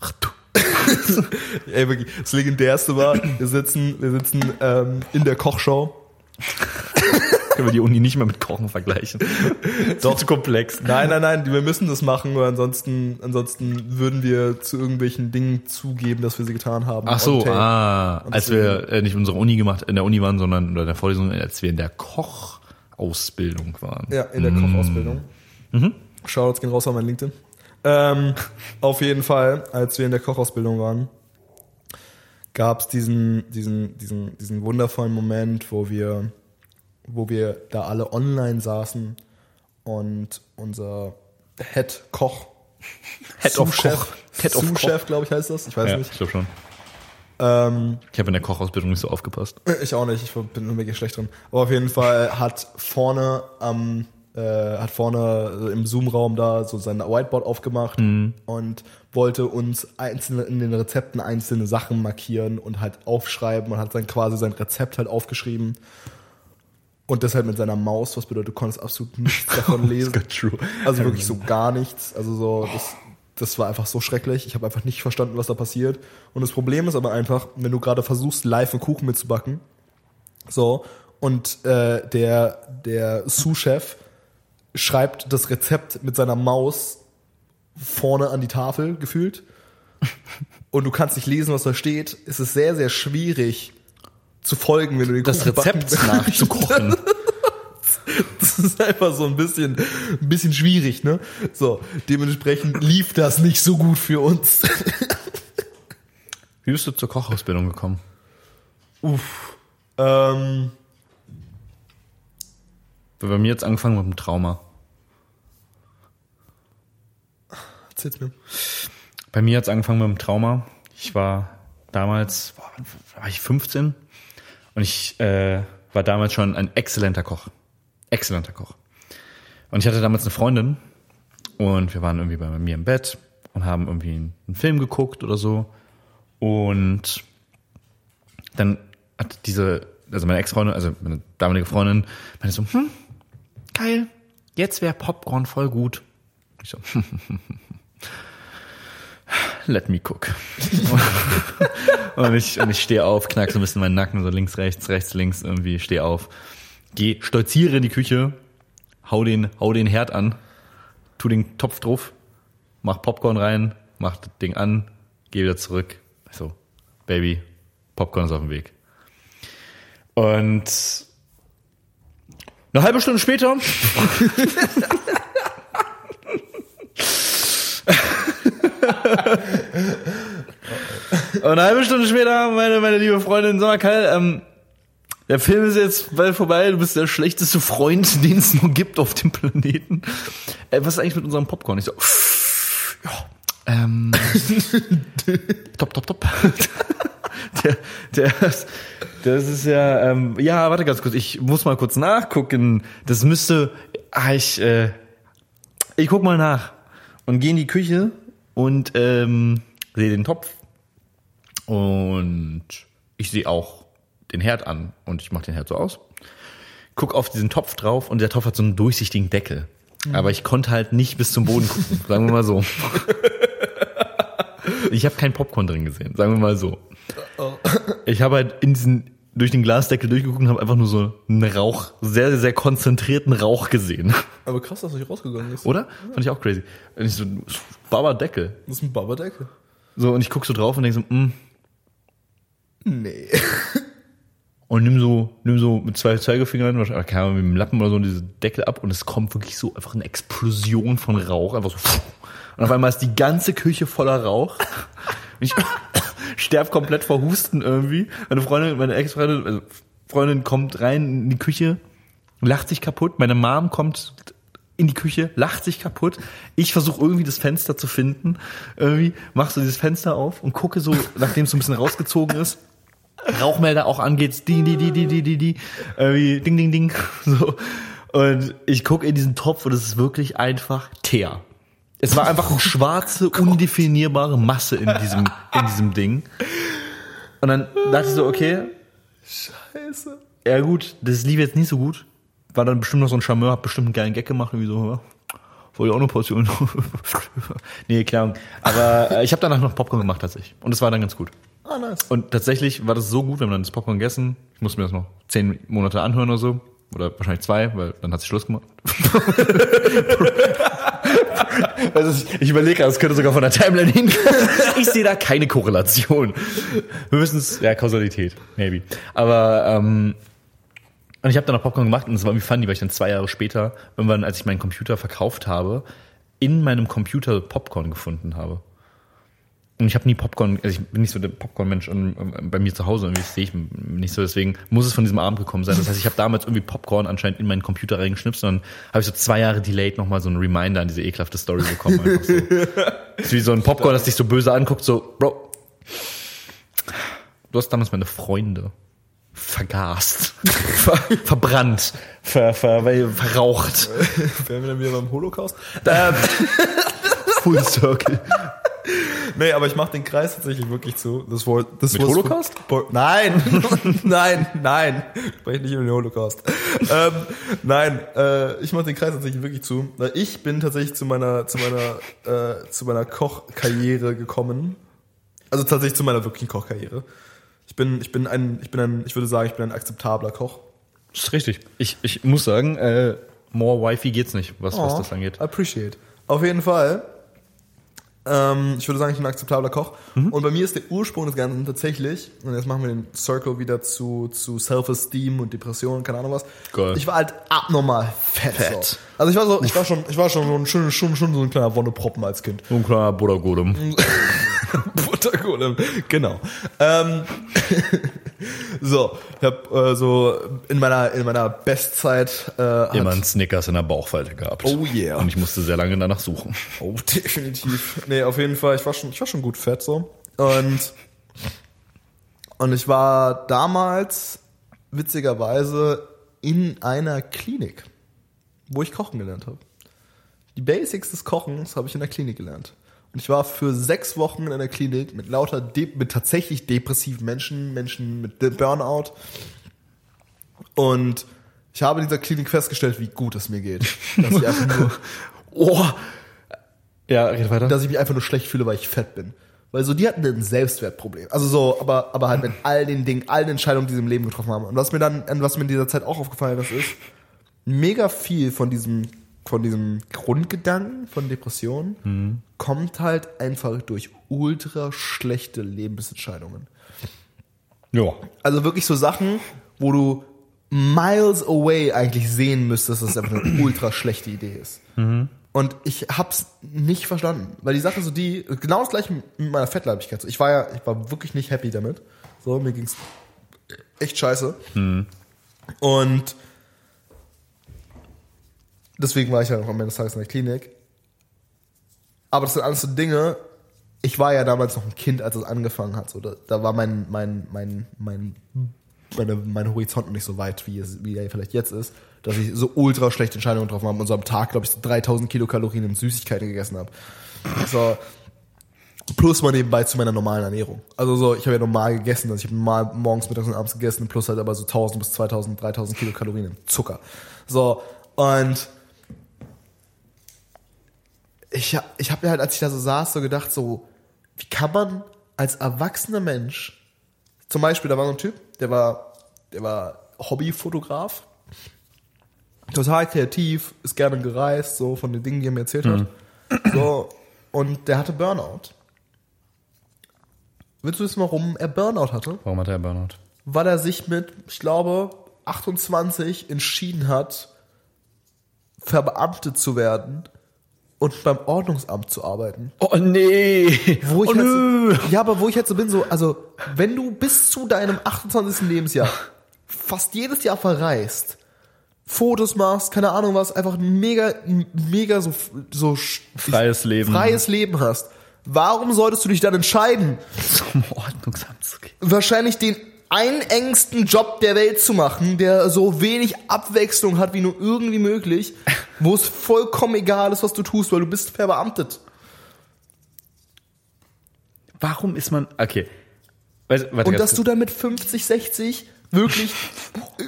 Ach du. Ey, wirklich, das Legendärste war, wir sitzen, wir sitzen ähm, in der Kochshow. Können wir die Uni nicht mehr mit Kochen vergleichen. Doch zu komplex. Nein, nein, nein, wir müssen das machen, weil ansonsten, ansonsten würden wir zu irgendwelchen Dingen zugeben, dass wir sie getan haben. Ach so, ah, als wir äh, nicht unsere Uni gemacht, in der Uni waren, sondern oder in der Vorlesung, als wir in der Kochausbildung waren. Ja, in der Kochausbildung. Shoutouts gehen raus an mein LinkedIn. Ähm, auf jeden Fall, als wir in der Kochausbildung waren, gab es diesen, diesen, diesen, diesen wundervollen Moment, wo wir, wo wir da alle online saßen und unser Head Koch, Head of Koch. Head of Sous-Chef, glaube ich, heißt das. Ich weiß Ja, nicht. ich glaube schon. Ähm, Ich habe in der Kochausbildung nicht so aufgepasst. Ich auch nicht, ich bin nur mega schlecht drin. Aber auf jeden Fall hat vorne am äh, hat vorne im Zoom-Raum da so sein Whiteboard aufgemacht und wollte uns einzelne in den Rezepten einzelne Sachen markieren und halt aufschreiben und hat dann quasi sein Rezept halt aufgeschrieben. Und das halt mit seiner Maus, was bedeutet, du konntest absolut nichts davon lesen. Also wirklich so gar nichts. Also so, das, das war einfach so schrecklich. Ich habe einfach nicht verstanden, was da passiert. Und das Problem ist aber einfach, wenn du gerade versuchst, live einen Kuchen mitzubacken, so, und äh, der, der Sous-Chef schreibt das Rezept mit seiner Maus vorne an die Tafel gefühlt und du kannst nicht lesen, was da steht, ist es sehr, sehr schwierig zu folgen, wenn du den Das Kuchen Rezept nachzukochen. das ist einfach so ein bisschen, ein bisschen schwierig, ne? So, dementsprechend lief das nicht so gut für uns. Wie bist du zur Kochausbildung gekommen? Uff. Ähm, Weil Bei mir jetzt angefangen mit dem Trauma. erzähl's mir. Bei mir hat's angefangen mit dem Trauma. Ich war damals, boah, war ich 15 und ich äh, war damals schon ein exzellenter Koch. Exzellenter Koch. Und ich hatte damals eine Freundin und wir waren irgendwie bei mir im Bett und haben irgendwie einen Film geguckt oder so. Und dann hat diese, also meine Ex-Freundin, also meine damalige Freundin, meinte so, hm, geil, jetzt wäre Popcorn voll gut. Ich so, let me cook. und ich, und ich stehe auf, knack so ein bisschen meinen Nacken, so links, rechts, rechts, links, irgendwie, stehe auf, geh, stolziere in die Küche, hau den, hau den Herd an, tu den Topf drauf, mach Popcorn rein, mach das Ding an, geh wieder zurück. So, Baby, Popcorn ist auf dem Weg. Und eine halbe Stunde später Und eine halbe Stunde später, meine, meine liebe Freundin, Kyle, ähm, der Film ist jetzt bald vorbei, du bist der schlechteste Freund, den es nur gibt auf dem Planeten. Äh, was ist eigentlich mit unserem Popcorn? Ich so, ja, ähm, top, top, top. Der, der, das ist ja, ähm, ja, warte ganz kurz, ich muss mal kurz nachgucken. Das müsste, ah, ich, äh, ich guck mal nach und gehe in die Küche und ähm, sehe den Topf und ich sehe auch den Herd an und ich mache den Herd so aus. Guck auf diesen Topf drauf und der Topf hat so einen durchsichtigen Deckel. Aber ich konnte halt nicht bis zum Boden gucken, sagen wir mal so. Ich habe kein Popcorn drin gesehen, sagen wir mal so. Ich habe halt in diesen durch den Glasdeckel durchgeguckt und habe einfach nur so einen Rauch, sehr, sehr, sehr konzentrierten Rauch gesehen. Aber krass, dass du nicht rausgegangen bist. Oder? Fand ich auch crazy. Und ich so, Baba Deckel. Das ist ein Babadeckel. So, und ich guck so drauf und denk so, mm, Nee. und nimm so, nimm so mit zwei Zeigefingern, wahrscheinlich, Ahnung, mit dem Lappen oder so, diese Deckel ab und es kommt wirklich so einfach eine Explosion von Rauch, einfach so. Und auf einmal ist die ganze Küche voller Rauch. Und ich sterb komplett vor Husten irgendwie. Meine Freundin, meine Ex-Freundin, also Freundin kommt rein in die Küche, lacht sich kaputt. Meine Mom kommt in die Küche, lacht sich kaputt. Ich versuche irgendwie das Fenster zu finden. Irgendwie machst du dieses Fenster auf und gucke so, nachdem es so ein bisschen rausgezogen ist. Rauchmelder auch angeht, die, die, die, die, die, die, die, irgendwie ding, ding, ding, so. Und ich gucke in diesen Topf und es ist wirklich einfach Teer. Es war einfach eine schwarze, undefinierbare Masse in diesem, in diesem Ding. Und dann dachte ich so, okay, Scheiße. ja gut, das lief jetzt nicht so gut. War dann bestimmt noch so ein Charmeur, hab bestimmt einen geilen Gag gemacht, irgendwie so, ja, wollte auch eine Portion. nee, klar. Aber äh, ich habe danach noch Popcorn gemacht tatsächlich. Und es war dann ganz gut. Ah, nice. Und tatsächlich war das so gut, wir haben dann das Popcorn gegessen. Ich musste mir das noch zehn Monate anhören oder so. Oder wahrscheinlich zwei, weil dann hat sich Schluss gemacht. also ich überlege gerade, es könnte sogar von der Timeline hin. ich sehe da keine Korrelation. Höchstens, ja, Kausalität, maybe. Aber ähm, und ich habe dann noch Popcorn gemacht und es war irgendwie funny, weil ich dann zwei Jahre später, irgendwann, als ich meinen Computer verkauft habe, in meinem Computer Popcorn gefunden habe. Und ich habe nie Popcorn, also ich bin nicht so der Popcorn-Mensch und ähm, bei mir zu Hause irgendwie sehe ich nicht so, deswegen muss es von diesem Abend gekommen sein. Das heißt, ich habe damals irgendwie Popcorn anscheinend in meinen Computer reingeschnipst und dann habe ich so zwei Jahre delayed nochmal so einen Reminder an diese ekelhafte Story bekommen. Einfach so. Das ist wie so ein Popcorn, das dich so böse anguckt, so, Bro, du hast damals meine Freunde vergast, ver, verbrannt, ver, ver, verraucht. Wären wir dann wieder beim Holocaust? Full Circle. Nee, aber ich mache den Kreis tatsächlich wirklich zu. Das war, das Mit was- Holocaust? Nein, nein, nein. Ich spreche nicht über den Holocaust. ähm, nein, äh, ich mache den Kreis tatsächlich wirklich zu. Weil ich bin tatsächlich zu meiner, zu meiner, äh, zu meiner Kochkarriere gekommen. Also tatsächlich zu meiner wirklichen Kochkarriere. Ich bin, ich bin ein, ich bin ein, ich würde sagen, ich bin ein akzeptabler Koch. Das ist richtig. Ich, ich muss sagen, äh, more wifey geht's nicht, was, was Oh, das angeht. Appreciate. Auf jeden Fall. Ähm, ich würde sagen, ich bin ein akzeptabler Koch. Mhm. Und bei mir ist der Ursprung des Ganzen tatsächlich, und jetzt machen wir den Circle wieder zu, zu Self-Esteem und Depressionen, keine Ahnung was. Geil. Ich war halt abnormal fett. Fett. So. Also ich war so, ich war schon, ich war schon, so ein- schon, schon, schon so ein kleiner Wonneproppen als Kind. So ein kleiner Buddha Godem. Buttergolem, genau. Ähm, so, ich habe äh, so in meiner in meiner Bestzeit äh, hat- Immer einen Snickers in der Bauchfalte gehabt. Oh yeah. Und ich musste sehr lange danach suchen. Oh, definitiv. Nee, auf jeden Fall, ich war schon, ich war schon gut fett so. Und, und ich war damals witzigerweise in einer Klinik, wo ich kochen gelernt habe. Die Basics des Kochens habe ich in der Klinik gelernt. Und ich war für sechs Wochen in einer Klinik mit lauter, de mit tatsächlich depressiven Menschen, Menschen mit Burnout. Und ich habe in dieser Klinik festgestellt, wie gut es mir geht. Dass ich einfach nur Oh! Ja, red weiter. dass ich mich einfach nur schlecht fühle, weil ich fett bin. Weil so, die hatten ein Selbstwertproblem. Also so, aber, aber halt mit all den Dingen, all den Entscheidungen, die sie im Leben getroffen haben. Und was mir dann, was mir in dieser Zeit auch aufgefallen ist, ist, mega viel von diesem, von diesem Grundgedanken von Depressionen kommt halt einfach durch ultra schlechte Lebensentscheidungen. ja. Also wirklich so Sachen, wo du miles away eigentlich sehen müsstest, dass es einfach eine ultra schlechte Idee ist. Und ich hab's nicht verstanden, weil die Sache so die, genau das gleiche mit meiner Fettleibigkeit. Ich war ja, ich war wirklich nicht happy damit. So, mir ging's echt scheiße. Und deswegen war ich ja noch am Ende des Tages in der Klinik. Aber das sind alles so Dinge, ich war ja damals noch ein Kind, als es angefangen hat. So, da, da war mein, mein, mein, mein, meine, mein Horizont noch nicht so weit, wie, es, wie er vielleicht jetzt ist, dass ich so ultra schlechte Entscheidungen getroffen habe und so am Tag, glaube ich, so 3000 Kilokalorien in Süßigkeiten gegessen habe. So, plus mal nebenbei zu meiner normalen Ernährung. Also so, ich habe ja normal gegessen, also ich habe normal morgens, mittags und abends gegessen, plus halt aber so 1000 bis 2000, 3000 Kilokalorien in Zucker. So, und ich, hab- ich habe mir halt, als ich da so saß, so gedacht, so, wie kann man als erwachsener Mensch, zum Beispiel, da war so ein Typ, der war, der war Hobbyfotograf, total kreativ, ist gerne gereist, so von den Dingen, die er mir erzählt hat. So, und der hatte Burnout. Willst du wissen, warum er Burnout hatte? Warum hat er Burnout? Weil er sich mit, ich glaube, 28 entschieden hat, verbeamtet zu werden und beim Ordnungsamt zu arbeiten. Oh nee! Wo ich oh halt nö! ja, aber wo ich jetzt so bin, so, also, wenn du bis zu deinem 28. Lebensjahr fast jedes Jahr verreist, Fotos machst, keine Ahnung was, einfach ein mega, mega so, so Freies Leben. freies Leben hast, warum solltest du dich dann entscheiden, Zum Ordnungsamt zu gehen. wahrscheinlich den einengsten Job der Welt zu machen, der so wenig Abwechslung hat wie nur irgendwie möglich, wo es vollkommen egal ist, was du tust, weil du bist verbeamtet. Warum ist man. Okay. Weißt, warte, Und dass kurz. du dann mit 50, 60 wirklich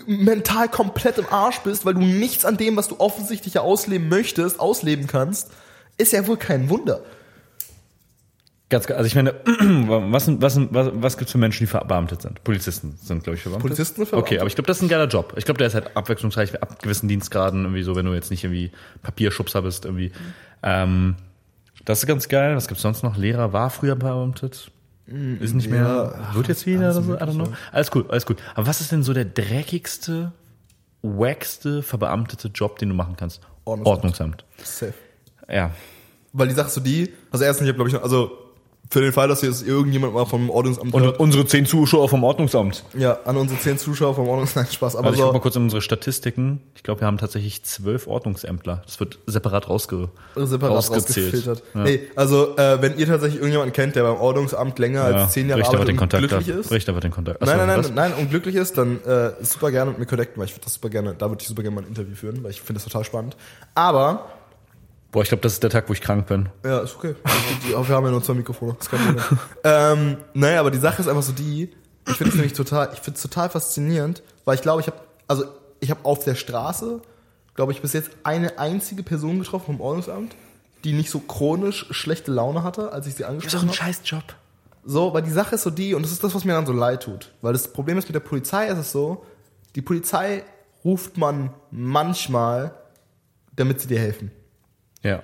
mental komplett im Arsch bist, weil du nichts an dem, was du offensichtlich ja ausleben möchtest, ausleben kannst, ist ja wohl kein Wunder. Ganz, also ich meine, was, was, was, was gibt's für Menschen, die verbeamtet sind? Polizisten sind, glaube ich, verbeamtet. Polizisten verbeamtet. Okay, aber ich glaube, das ist ein geiler Job. Ich glaube, der ist halt abwechslungsreich ab gewissen Dienstgraden, irgendwie so, wenn du jetzt nicht irgendwie Papierschubser bist, irgendwie. Ähm, das ist ganz geil. Was gibt's sonst noch? Lehrer war früher verbeamtet. Ist nicht mehr, ja, wird jetzt wieder alles oder so, I don't know. Alles gut, alles gut. Aber was ist denn so der dreckigste, wackste, verbeamtete Job, den du machen kannst? Ordnungsamt. Ordnungsamt. Safe. Ja. Weil die Sache ist so die, also erstens, ich habe glaube ich, noch- also für den Fall, dass jetzt irgendjemand mal vom Ordnungsamt Und hört, unsere zehn Zuschauer vom Ordnungsamt. ja, an unsere zehn Zuschauer vom Ordnungsamt, nein, Spaß, aber Also ich guck mal kurz in unsere Statistiken. Ich glaube, wir haben tatsächlich zwölf Ordnungsämtler. Das wird separat rausge separat rausgefiltert. Ja. Nee, also äh, wenn ihr tatsächlich irgendjemanden kennt, der beim Ordnungsamt länger Ja, als zehn Jahre Richter arbeitet und glücklich ab. ist, Richter wird den Kontakt. Nein, Achso, nein, was? nein, nein, und glücklich ist, dann äh, super gerne mit mir connecten, weil ich würde das super gerne, da würde ich super gerne mal ein Interview führen, weil ich finde das total spannend. Aber, Boah, ich glaube, das ist der Tag, wo ich krank bin. ja, ist okay. Die- Wir haben ja nur zwei Mikrofone, ist kein Problem. ähm, naja, aber die Sache ist einfach so die, ich finde es nämlich total, ich finde es total faszinierend, weil ich glaube, ich habe, also ich habe auf der Straße, glaube ich, bis jetzt eine einzige Person getroffen vom Ordnungsamt, die nicht so chronisch schlechte Laune hatte, als ich sie angesprochen habe. Scheißjob. So, weil die Sache ist so die, und das ist das, was mir dann so leid tut. Weil das Problem ist mit der Polizei ist es so, die Polizei ruft man manchmal, damit sie dir helfen. Ja.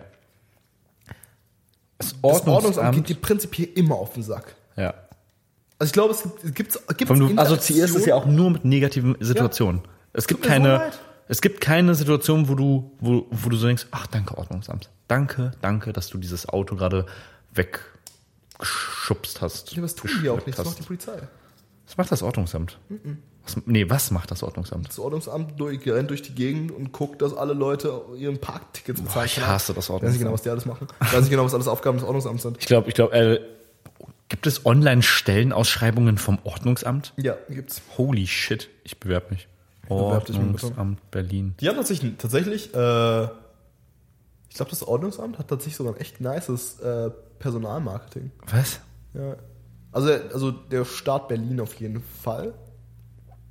Das Das Ordnungsamt Ordnungsamt. geht dir prinzipiell immer auf den Sack. ja. Also ich glaube, es gibt, es gibt, gibt Vom, du assoziierst es ja auch nur mit negativen Situationen. Es gibt so keine, leid. es gibt keine Situation, wo du, wo, wo du so denkst, ach, danke Ordnungsamt. Danke, danke, dass du dieses Auto gerade weggeschubst hast. Ja, was tun die auch nicht, das macht die Polizei. Was macht das Ordnungsamt? Was, nee, was macht das Ordnungsamt? Das Ordnungsamt durch, rennt durch die Gegend und guckt, dass alle Leute ihren Parktickets bezahlen. ich hasse das Ich weiß nicht genau, Ordnungsamt. was die alles machen. Ich weiß nicht genau, was alles Aufgaben des Ordnungsamts sind. Ich glaube, ich glaube, äh, gibt es Online-Stellenausschreibungen vom Ordnungsamt? Ja, gibt's. Holy shit, ich bewerbe mich. Ordnungsamt Berlin. Die haben tatsächlich, tatsächlich äh, ich glaube, das Ordnungsamt hat tatsächlich sogar ein echt nices äh, Personalmarketing. Was? Ja. Also, also der Staat Berlin auf jeden Fall.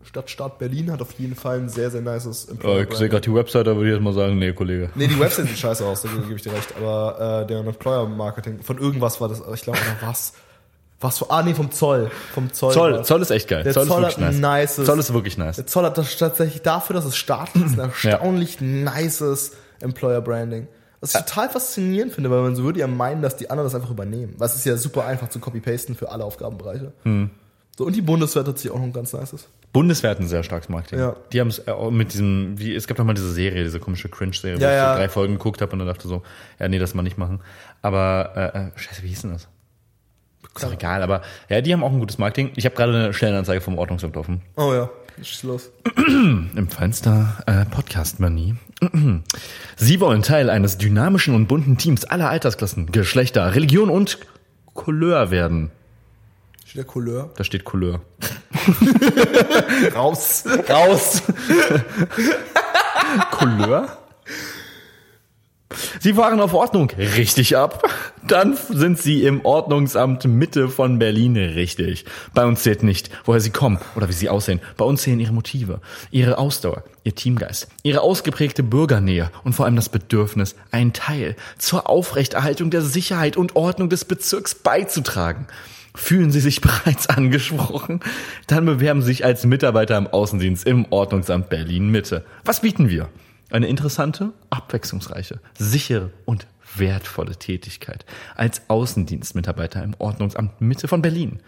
Stadt Staat Berlin hat auf jeden Fall ein sehr, sehr nices Äh, Employer ich sehe gerade die Website, da würde ich jetzt mal sagen, nee, Kollege. Nee, die Website sieht scheiße aus, da gebe ich dir recht. Aber äh, der Employer Marketing, von irgendwas war das, ich glaube, was? Was für, ah, nee, vom Zoll. Vom Zoll. Zoll. Zoll ist echt geil. Der Zoll, Zoll ist wirklich hat ein nice. nices- Zoll ist wirklich nice. Der Zoll hat das tatsächlich dafür, dass es staatlich ist, ein erstaunlich nices Employer Branding. Was ich total faszinierend finde, weil man so würde ja meinen, dass die anderen das einfach übernehmen. Was ist ja super einfach zu copy-pasten für alle Aufgabenbereiche. Hm. So, und die Bundeswehr hat tatsächlich auch noch ein ganz nices. Bundeswehr hat ein sehr starkes Marketing. Ja. Die haben es äh, mit diesem, wie, es gab doch mal diese Serie, diese komische Cringe-Serie, Ja, wo ich ja. so drei Folgen geguckt habe und dann dachte so, ja, nee, das mal nicht machen. Aber, äh, äh, scheiße, wie hieß denn das? Ist doch egal, aber ja, die haben auch ein gutes Marketing. Ich habe gerade eine Stellenanzeige vom Ordnungsamt offen. Oh ja, schieß los. Im Fenster äh, Podcast Money. Sie wollen Teil eines dynamischen und bunten Teams aller Altersklassen, Geschlechter, Religion und Couleur werden. Steht der Couleur. Da steht Couleur. Raus. Raus! Couleur? Sie fahren auf Ordnung richtig ab. Dann sind Sie im Ordnungsamt Mitte von Berlin richtig. Bei uns zählt nicht, woher Sie kommen oder wie Sie aussehen. Bei uns zählen Ihre Motive, Ihre Ausdauer, Ihr Teamgeist, Ihre ausgeprägte Bürgernähe und vor allem das Bedürfnis, einen Teil zur Aufrechterhaltung der Sicherheit und Ordnung des Bezirks beizutragen. Fühlen Sie sich bereits angesprochen? Dann bewerben Sie sich als Mitarbeiter im Außendienst im Ordnungsamt Berlin Mitte. Was bieten wir? Eine interessante, abwechslungsreiche, sichere und wertvolle Tätigkeit als Außendienstmitarbeiter im Ordnungsamt Mitte von Berlin.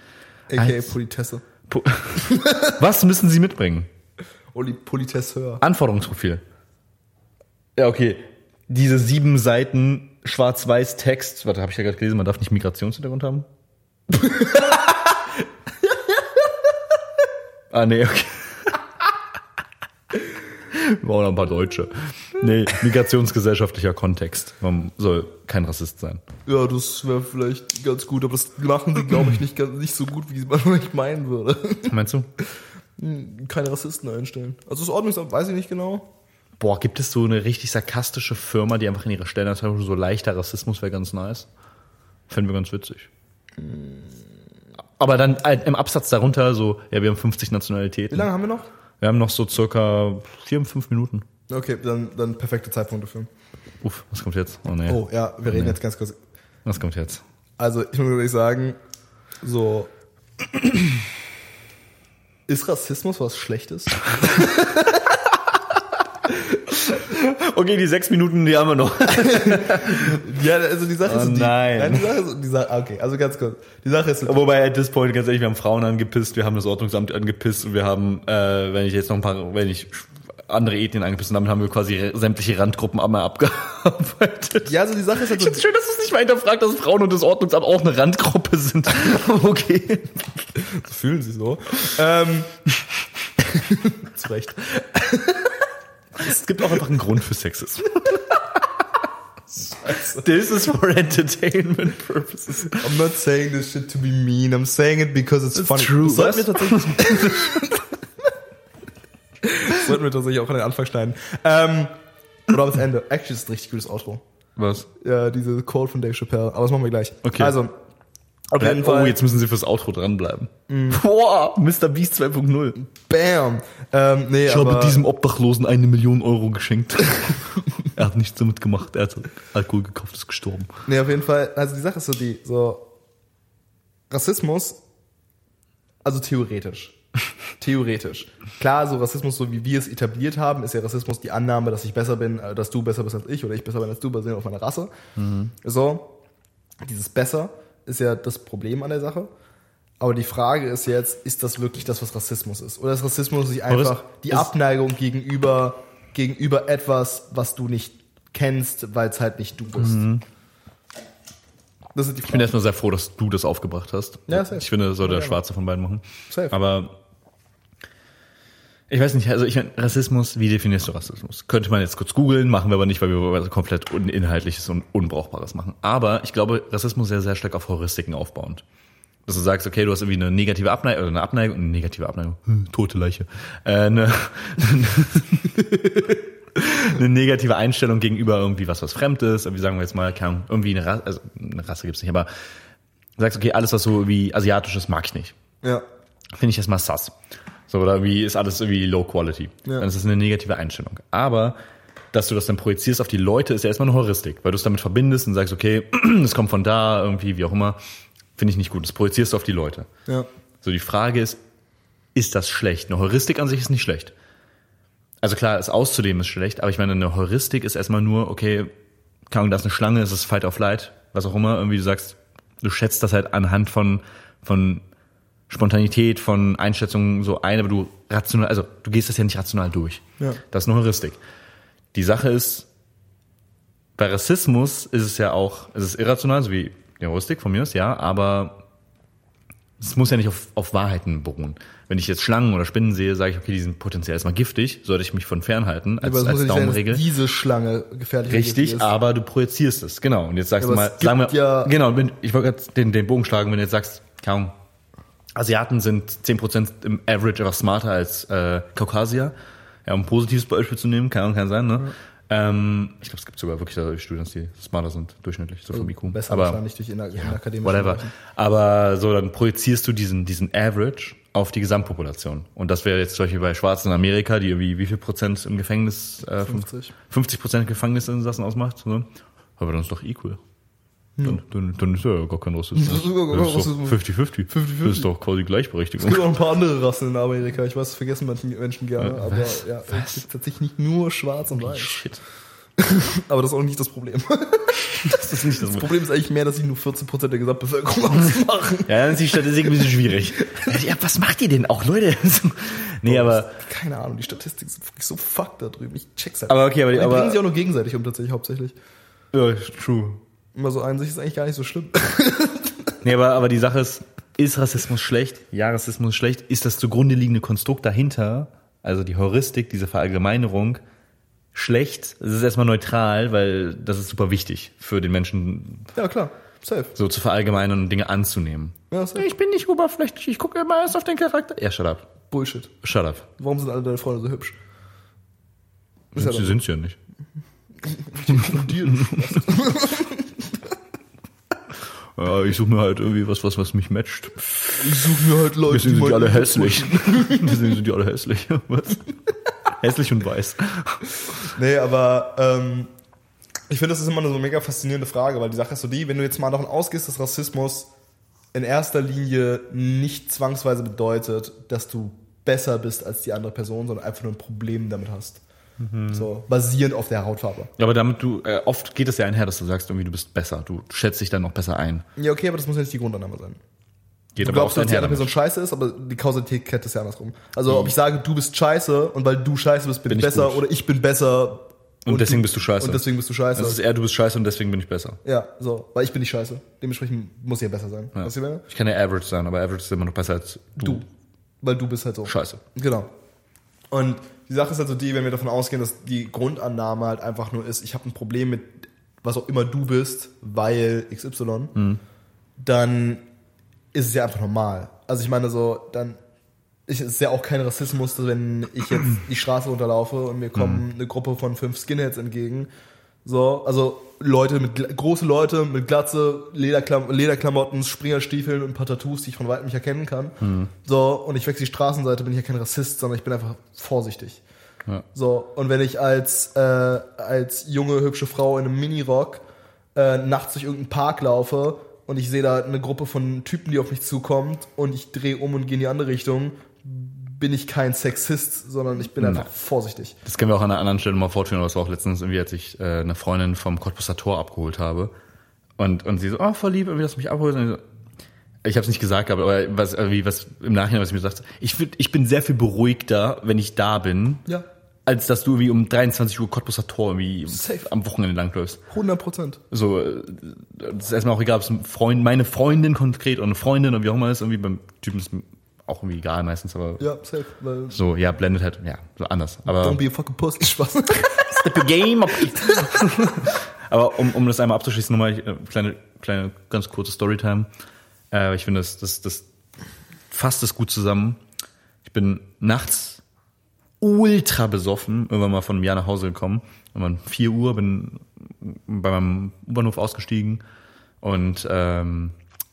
A.k.a. Politesse. Po- Was müssen Sie mitbringen? Oli Politesseur. Anforderungsprofil. Ja, okay. Diese sieben Seiten schwarz-weiß Text, warte, habe ich ja gerade gelesen, man darf nicht Migrationshintergrund haben? ah, nee, okay. Wir brauchen noch ein paar Deutsche. Nee, migrationsgesellschaftlicher Kontext. Man soll kein Rassist sein. Ja, das wäre vielleicht ganz gut, aber das machen die, glaube ich, nicht, ganz, nicht so gut, wie man vielleicht meinen würde. Meinst du? Keine Rassisten einstellen. Also das Ordnungsamt weiß ich nicht genau. Boah, gibt es so eine richtig sarkastische Firma, die einfach in ihrer Stellenanzeige so leichter Rassismus wäre ganz nice? Fänden wir ganz witzig. Aber dann äh, im Absatz darunter so, ja, wir haben 50 Wie Nationalitäten. lange haben wir noch? Wir haben noch so circa vier, fünf Minuten. Okay, dann, dann perfekte Zeitpunkt dafür. Uff, was kommt jetzt? Oh nee. Oh, ja, wir reden Nee. jetzt ganz kurz. Was kommt jetzt? Also, ich muss ehrlich sagen, so. Ist Rassismus was Schlechtes? Okay, die sechs Minuten, die haben wir noch. ja, also die Sache Oh ist die, nein. die Sache ist, die Sache, okay, also ganz kurz. Die Sache ist, Wobei, at this point, ganz ehrlich, wir haben Frauen angepisst, wir haben das Ordnungsamt angepisst und wir haben, äh, wenn ich jetzt noch ein paar, wenn ich andere Ethnien angepisst und damit haben wir quasi sämtliche Randgruppen einmal abgearbeitet. ja, also die Sache ist halt Ich so, find's schön, dass du es nicht weiter fragst, dass Frauen und das Ordnungsamt auch eine Randgruppe sind. Okay. so fühlen sie so. Ähm, zu Recht. Es gibt auch einfach einen Grund für Sexismus. This is for entertainment purposes. I'm not saying this shit to be mean, I'm saying it because it's, funny. true. Das sollten wir tatsächlich, das sollten wir tatsächlich auch an den Anfang schneiden. Ähm, oder das Ende. Actually ist ein richtig gutes Outro. Was? Ja, diese Quote von Dave Chappelle. Aber das machen wir gleich. Okay. Also, auf jeden oh, Fall. jetzt müssen sie fürs Outro dranbleiben. Boah, Mr. Beast 2.0. Bam. Ähm, nee, Ich habe diesem Obdachlosen eine Million Euro geschenkt. er hat nichts damit gemacht. Er hat Alkohol gekauft, ist gestorben. Nee, auf jeden Fall. Also die Sache ist so die, so Rassismus, also theoretisch. Theoretisch. Klar, so Rassismus, so wie wir es etabliert haben, ist ja Rassismus die Annahme, dass ich besser bin, äh, dass du besser bist als ich oder ich besser bin als du, basierend auf meiner Rasse. So, dieses besser ist ja das Problem an der Sache. Aber die Frage ist jetzt, ist das wirklich das, was Rassismus ist? Oder ist Rassismus nicht einfach die Abneigung gegenüber, gegenüber etwas, was du nicht kennst, weil es halt nicht du bist? Das ist die Ich bin Frage. erstmal sehr froh, dass du das aufgebracht hast. Ja, safe. ich finde, das soll der Ja, Schwarze von beiden machen. Safe. Aber ich weiß nicht, also ich meine, Rassismus, wie definierst du Rassismus? Könnte man jetzt kurz googeln, machen wir aber nicht, weil wir was komplett uninhaltliches und Unbrauchbares machen. Aber ich glaube, Rassismus ist sehr, sehr stark auf Heuristiken aufbauend. Dass du sagst, okay, du hast irgendwie eine negative Abneigung, oder eine Abneigung, eine negative Abneigung, hm, tote Leiche, äh, eine, eine negative Einstellung gegenüber irgendwie was, was fremd ist, irgendwie sagen wir jetzt mal, keine irgendwie eine Rasse, also eine Rasse gibt's nicht, aber du sagst, okay, alles, was so wie asiatisch ist, mag ich nicht. Ja. Finde ich erstmal sass. So, oder irgendwie ist alles irgendwie low quality. Ja. Dann ist das eine negative Einstellung. Aber, dass du das dann projizierst auf die Leute, ist ja erstmal eine Heuristik, weil du es damit verbindest und sagst, okay, es kommt von da, irgendwie, wie auch immer, finde ich nicht gut. Das projizierst du auf die Leute. Ja. So, die Frage ist, ist das schlecht? Eine Heuristik an sich ist nicht schlecht. Also klar, es auszuleben ist schlecht, aber ich meine, eine Heuristik ist erstmal nur, okay, keine Ahnung, da ist eine Schlange, es ist Fight or Flight, was auch immer, irgendwie du sagst, du schätzt das halt anhand von, von Spontanität, von Einschätzungen so ein, aber du rational, also du gehst das ja nicht rational durch. Ja. Das ist eine Heuristik. Die Sache ist, bei Rassismus ist es ja auch, es ist irrational, so wie die Heuristik von mir ist, ja, aber es muss ja nicht auf, auf Wahrheiten beruhen. Wenn ich jetzt Schlangen oder Spinnen sehe, sage ich, okay, die sind potenziell erstmal giftig, sollte ich mich von fernhalten, als, Aber als nicht sein, Daumenregel. diese Schlange gefährlich Richtig, ist. aber du projizierst es, genau. Und jetzt sagst Ja, du mal, sagen wir, ja- genau, ich wollte gerade den, den Bogen schlagen, wenn du jetzt sagst, kaum, Asiaten sind 10% im Average einfach smarter als äh, Kaukasier. Ja, um ein positives Beispiel zu nehmen, kann, kann sein, ne? Ähm, ich glaube, es gibt sogar wirklich Studien, die smarter sind, durchschnittlich, so vom IQ. Besser aber, wahrscheinlich durch in, in akademischen whatever. Bereichen. Aber so, dann projizierst du diesen, diesen Average auf die Gesamtpopulation. Und das wäre jetzt zum Beispiel bei Schwarzen in Amerika, die irgendwie wie viel Prozent im Gefängnis, äh, 50. 50 Prozent Gefängnisinsassen ausmacht. Ne? Aber dann ist doch equal. Dann, dann, dann ist ja gar kein Rassismus. Das ist sogar gar ist Rassismus. doch 50-50. Das ist doch quasi Es Gleichberechtigung. gibt auch ein paar andere Rassen in Amerika. Ich weiß, das vergessen manche Menschen gerne. Äh, aber was? ja, es gibt tatsächlich nicht nur schwarz und weiß. Shit. Aber das ist auch nicht das Problem. Das ist nicht das Das Problem ist eigentlich mehr, dass sie nur 14% der Gesamtbevölkerung ausmachen. Ja, dann ist die Statistik ein bisschen schwierig. Ja, was macht ihr denn auch, Leute? nee, aber, Keine Ahnung, die Statistiken sind wirklich so fucked da drüben. Ich check's halt. aber okay, aber, die aber, bringen sich auch nur gegenseitig um, tatsächlich, hauptsächlich. ja, true. Immer so an sich ist eigentlich gar nicht so schlimm. Nee, aber, aber die Sache ist, ist Rassismus schlecht? Ja, Rassismus ist schlecht. Ist das zugrunde liegende Konstrukt dahinter, also die Heuristik, diese Verallgemeinerung, schlecht? Es ist erstmal neutral, weil das ist super wichtig für den Menschen, ja, klar. Safe. so zu verallgemeinern und Dinge anzunehmen. Ja, safe. Ich bin nicht oberflächlich, ich gucke immer erst auf den Charakter. Ja, shut up. Bullshit. Shut up. Warum sind alle deine Freunde so hübsch? Ja Sie doch- sind's ja nicht. Ja, ich suche mir halt irgendwie was, was, was mich matcht. Ich suche mir halt Leute, Deswegen sind die alle hässlich. Deswegen sind die alle hässlich. Was? hässlich und weiß. Nee, aber ähm, ich finde, das ist immer eine so mega faszinierende Frage, weil die Sache ist so die, wenn du jetzt mal davon ausgehst, dass Rassismus in erster Linie nicht zwangsweise bedeutet, dass du besser bist als die andere Person, sondern einfach nur ein Problem damit hast. So, basierend auf der Hautfarbe. Ja, aber damit du, äh, oft geht es ja einher, dass du sagst, irgendwie du bist besser. Du schätzt dich dann noch besser ein. Ja, okay, aber das muss ja nicht die Grundannahme sein. Geht Du glaubst, dass die andere. Person scheiße ist, aber die Kausalität ist ja andersrum. Also, ob ich sage, du bist scheiße und weil du scheiße bist, bin, Bin ich besser gut. oder ich bin besser Und deswegen bist du scheiße. Und deswegen bist du scheiße. Das ist eher, du bist scheiße und deswegen bin ich besser. ja, so, weil ich bin nicht scheiße. Dementsprechend muss ich ja besser sein. Ja. Du, wie ich meine? Ich kann ja average sein, aber average ist immer noch besser als du. Du. Weil du bist halt so. Scheiße. Genau. Und die Sache ist also die, wenn wir davon ausgehen, dass die Grundannahme halt einfach nur ist, ich habe ein Problem mit was auch immer du bist, weil XY, Mhm. dann ist es ja einfach normal. Also ich meine so, dann ich, es ist ja auch kein Rassismus, wenn ich jetzt die Straße runterlaufe und mir kommen Mhm. eine Gruppe von fünf Skinheads entgegen. So, also Leute mit große Leute mit Glatze, Lederklam Lederklamotten, Springerstiefeln und ein paar Tattoos, die ich von weitem nicht erkennen kann. Mhm. So, und ich wechsle die Straßenseite, bin ich ja kein Rassist, sondern ich bin einfach vorsichtig. Ja. So, und wenn ich als, äh, als junge, hübsche Frau in einem Minirock äh, nachts durch irgendeinen Park laufe und ich sehe da eine Gruppe von Typen, die auf mich zukommt und ich drehe um und gehe in die andere Richtung, bin ich kein Sexist, sondern ich bin einfach vorsichtig. Das können wir auch an einer anderen Stelle mal fortführen, aber das war auch letztens irgendwie, als ich äh, eine Freundin vom Cottbusser Tor abgeholt habe. Und, und sie so, oh, voll lieb, irgendwie, dass du mich abholst. Und ich so, ich habe es nicht gesagt, aber was, irgendwie, was im Nachhinein, was ich mir sagte, ich, find, ich bin sehr viel beruhigter, wenn ich da bin, Ja, als dass du irgendwie um 23 Uhr Cottbusser Tor irgendwie Safe. am Wochenende langläufst. 100 Prozent. So, äh, das ist erstmal auch egal, ob es Freund, meine Freundin konkret oder eine Freundin oder wie auch immer ist, irgendwie beim Typen ist auch irgendwie egal meistens, aber Ja, safe. Weil so, ja, blendet halt, ja, so anders. Aber don't be a fucking pussy. Spaß. Step the game up. Aber um, um das einmal abzuschließen, nochmal äh, kleine, kleine, ganz kurze Storytime. Äh, ich finde, das, das, das fasst es gut zusammen. Ich bin nachts ultra besoffen, irgendwann mal von einem Jahr nach Hause gekommen. Irgendwann 4 Uhr, bin bei meinem U-Bahnhof ausgestiegen und ähm,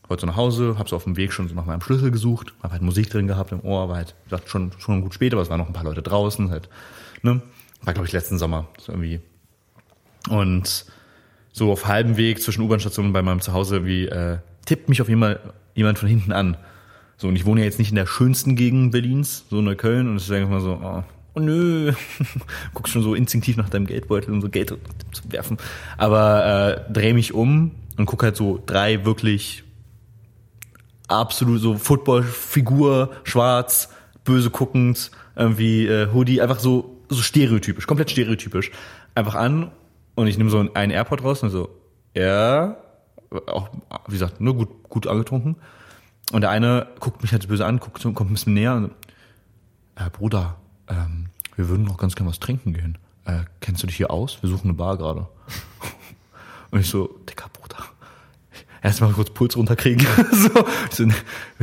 wollte so nach Hause, habe so auf dem Weg schon so nach meinem Schlüssel gesucht, habe halt Musik drin gehabt im Ohr, war halt wie gesagt, schon, schon gut spät, aber es waren noch ein paar Leute draußen, halt, ne? War, glaube ich, letzten Sommer, so irgendwie. Und so auf halbem Weg zwischen U-Bahn-Stationen bei meinem Zuhause irgendwie äh, tippt mich auf jeden jemand von hinten an. So, und ich wohne ja jetzt nicht in der schönsten Gegend Berlins, so in Neukölln, und ist einfach mal so, oh, oh nö, guckst schon so instinktiv nach deinem Geldbeutel, um so Geld zu werfen. Aber äh, dreh mich um und guck halt so drei wirklich absolut so Football-Figur, schwarz, böse guckend, irgendwie äh, Hoodie, einfach so, so stereotypisch, komplett stereotypisch. Einfach an und ich nehme so einen Airport raus und so, ja, auch, wie gesagt, nur gut, gut angetrunken. Und der eine guckt mich halt böse an, guckt, kommt ein bisschen näher und so, äh, Bruder, ähm, wir würden noch ganz gerne was trinken gehen. Äh, kennst du dich hier aus? Wir suchen eine Bar gerade. Und ich so, dicker Bruder, erstmal kurz Puls runterkriegen. so,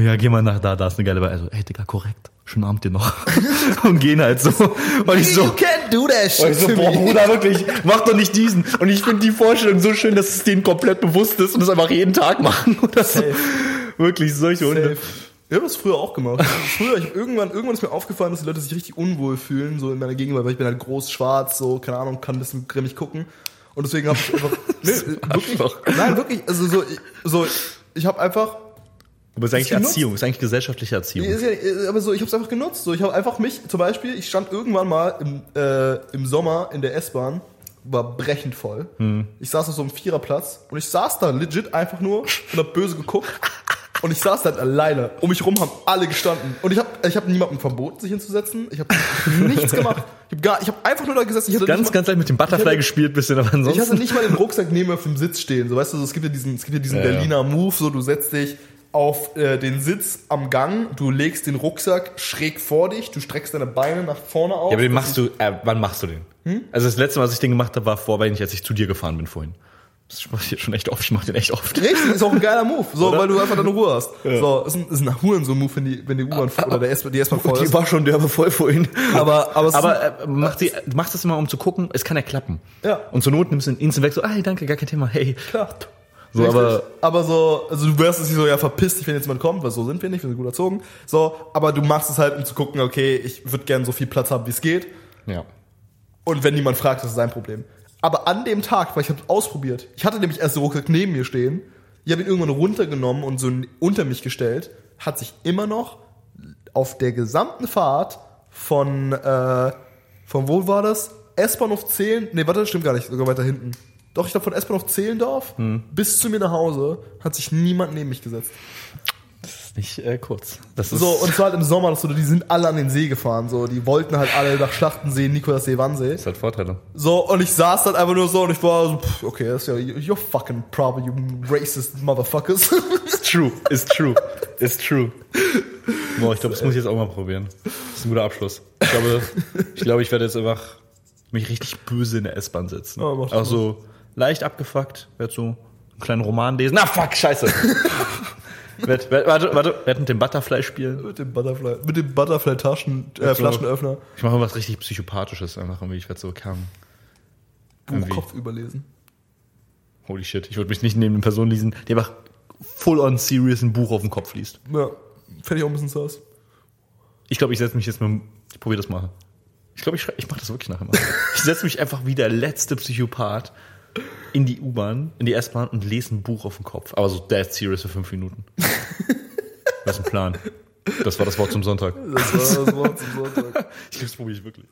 ja, geh mal nach da, da ist eine geile Bar. Also, ey, Digga, korrekt. Schönen Abend dir noch. und gehen halt so. Und ich so, can't do that und ich so, boah, Bruder, wirklich, mach doch nicht diesen. Und ich finde die Vorstellung so schön, dass es denen komplett bewusst ist und das einfach jeden Tag machen. Oder so. Safe. Wirklich, solche Hunde. Safe. Ich habe das früher auch gemacht. Früher, ich hab irgendwann, irgendwann ist mir aufgefallen, dass die Leute sich richtig unwohl fühlen, so in meiner Gegenwart, weil ich bin halt groß, schwarz, so, keine Ahnung, kann ein bisschen grimmig gucken. Und deswegen habe ich einfach, nee, wirklich, nein, wirklich, also so, ich- so, ich habe einfach, Aber es ist eigentlich. Erziehung, es ist eigentlich gesellschaftliche Erziehung. ist ja, aber so, ich habe es einfach genutzt. So, ich habe einfach mich, zum Beispiel, ich stand irgendwann mal im, äh, im Sommer in der S-Bahn, war brechend voll. Ich saß auf so einem Viererplatz und ich saß da legit einfach nur und hab böse geguckt. Und ich saß da halt alleine. Um mich rum haben alle gestanden. Und ich habe ich hab niemandem verboten, sich hinzusetzen. Ich habe nichts gemacht. Ich habe gar, ich habe einfach nur da gesessen. Ich hatte Ganz, mal, ganz leicht mit dem Butterfly hatte- gespielt bisschen, aber ich hatte ansonsten. nicht mal den Rucksack neben mir auf dem Sitz stehen. So weißt du, so, es gibt ja diesen, es gibt ja diesen Ja, ja. Berliner Move, so du setzt dich auf äh, den Sitz am Gang, du legst den Rucksack schräg vor dich, du streckst deine Beine nach vorne aus. Ja, aber den machst du, äh, wann machst du den? Hm? Also das letzte Mal, was ich den gemacht habe, war vor, wenn ich, als ich zu dir gefahren bin vorhin. Das mache ich jetzt schon echt oft, ich mache den echt oft. Richtig, ist auch ein geiler Move, so, Oder? weil du einfach deine Ruhe hast. So, ist ein, ist ein Hurensohn-Move, wenn die, wenn die U-Bahn oder der S die S-Bahn voll Die ist. war schon derbe voll vorhin. Aber, aber, Aber äh, mach die, du machst das immer, um zu gucken, es kann ja klappen. Ja. Und zur Not nimmst du einen Instant weg, so, ah, danke, gar kein Thema, hey. Klar. So, Richtig. aber aber so, also du wärst es nicht so, ja, verpiss dich, wenn jetzt jemand kommt, weil so sind wir nicht, wir sind gut erzogen. So, aber du machst es halt, um zu gucken, okay, ich würde gerne so viel Platz haben, wie es geht. ja. Und wenn niemand fragt, das ist sein Problem. Aber an dem Tag, weil ich habe ausprobiert, ich hatte nämlich erst so Rucksack neben mir stehen, ich habe ihn irgendwann runtergenommen und so unter mich gestellt, hat sich immer noch auf der gesamten Fahrt von, äh, von wo war das? S-Bahnhof Zehlen, nee, warte, das stimmt gar nicht, sogar weiter hinten. Doch, ich glaube von S-Bahnhof Zehlendorf bis zu mir nach Hause hat sich niemand neben mich gesetzt. Ist nicht äh, kurz. Das ist So, und zwar halt im Sommer, das so, die sind alle an den See gefahren, so, die wollten halt alle nach Schlachtensee, Nikolassee, Wannsee. das hat Vorteile. So, und ich saß dann einfach nur so und ich war so, pff, okay, das ist ja, you're fucking problem, you racist motherfuckers. It's true, it's true, it's true. Boah, ich glaube, das muss ich jetzt auch mal probieren. Das ist ein guter Abschluss. Ich glaube, ich, glaube, ich werde jetzt einfach mich richtig böse in der S-Bahn setzen. Ja, mach das Auch so leicht abgefuckt, werde so einen kleinen Roman lesen. Na fuck, scheiße. Werd, warte, warte, werd mit dem Butterfly spielen. mit dem Butterfly, mit dem Butterfly-Taschen, äh, Flaschenöffner, Ich mache was richtig Psychopathisches einfach irgendwie. Ich werde so kam. Buch Irgendwie. Kopf überlesen. Holy shit, ich würde mich nicht neben eine Person lesen, die einfach full on serious ein Buch auf den Kopf liest. Ja, fände ich auch ein bisschen sass. Ich glaube, ich setze mich jetzt mal, ich probiere das mal. Ich glaube, ich, ich mache das wirklich nachher mal. Ich setze mich einfach wie der letzte Psychopath in die U-Bahn, in die S-Bahn und lese ein Buch auf den Kopf. Aber so dead serious für fünf Minuten. Das ist ein Plan. Das war das Wort zum Sonntag. Das war das Wort zum Sonntag. Ich glaube, das probiere ich wirklich.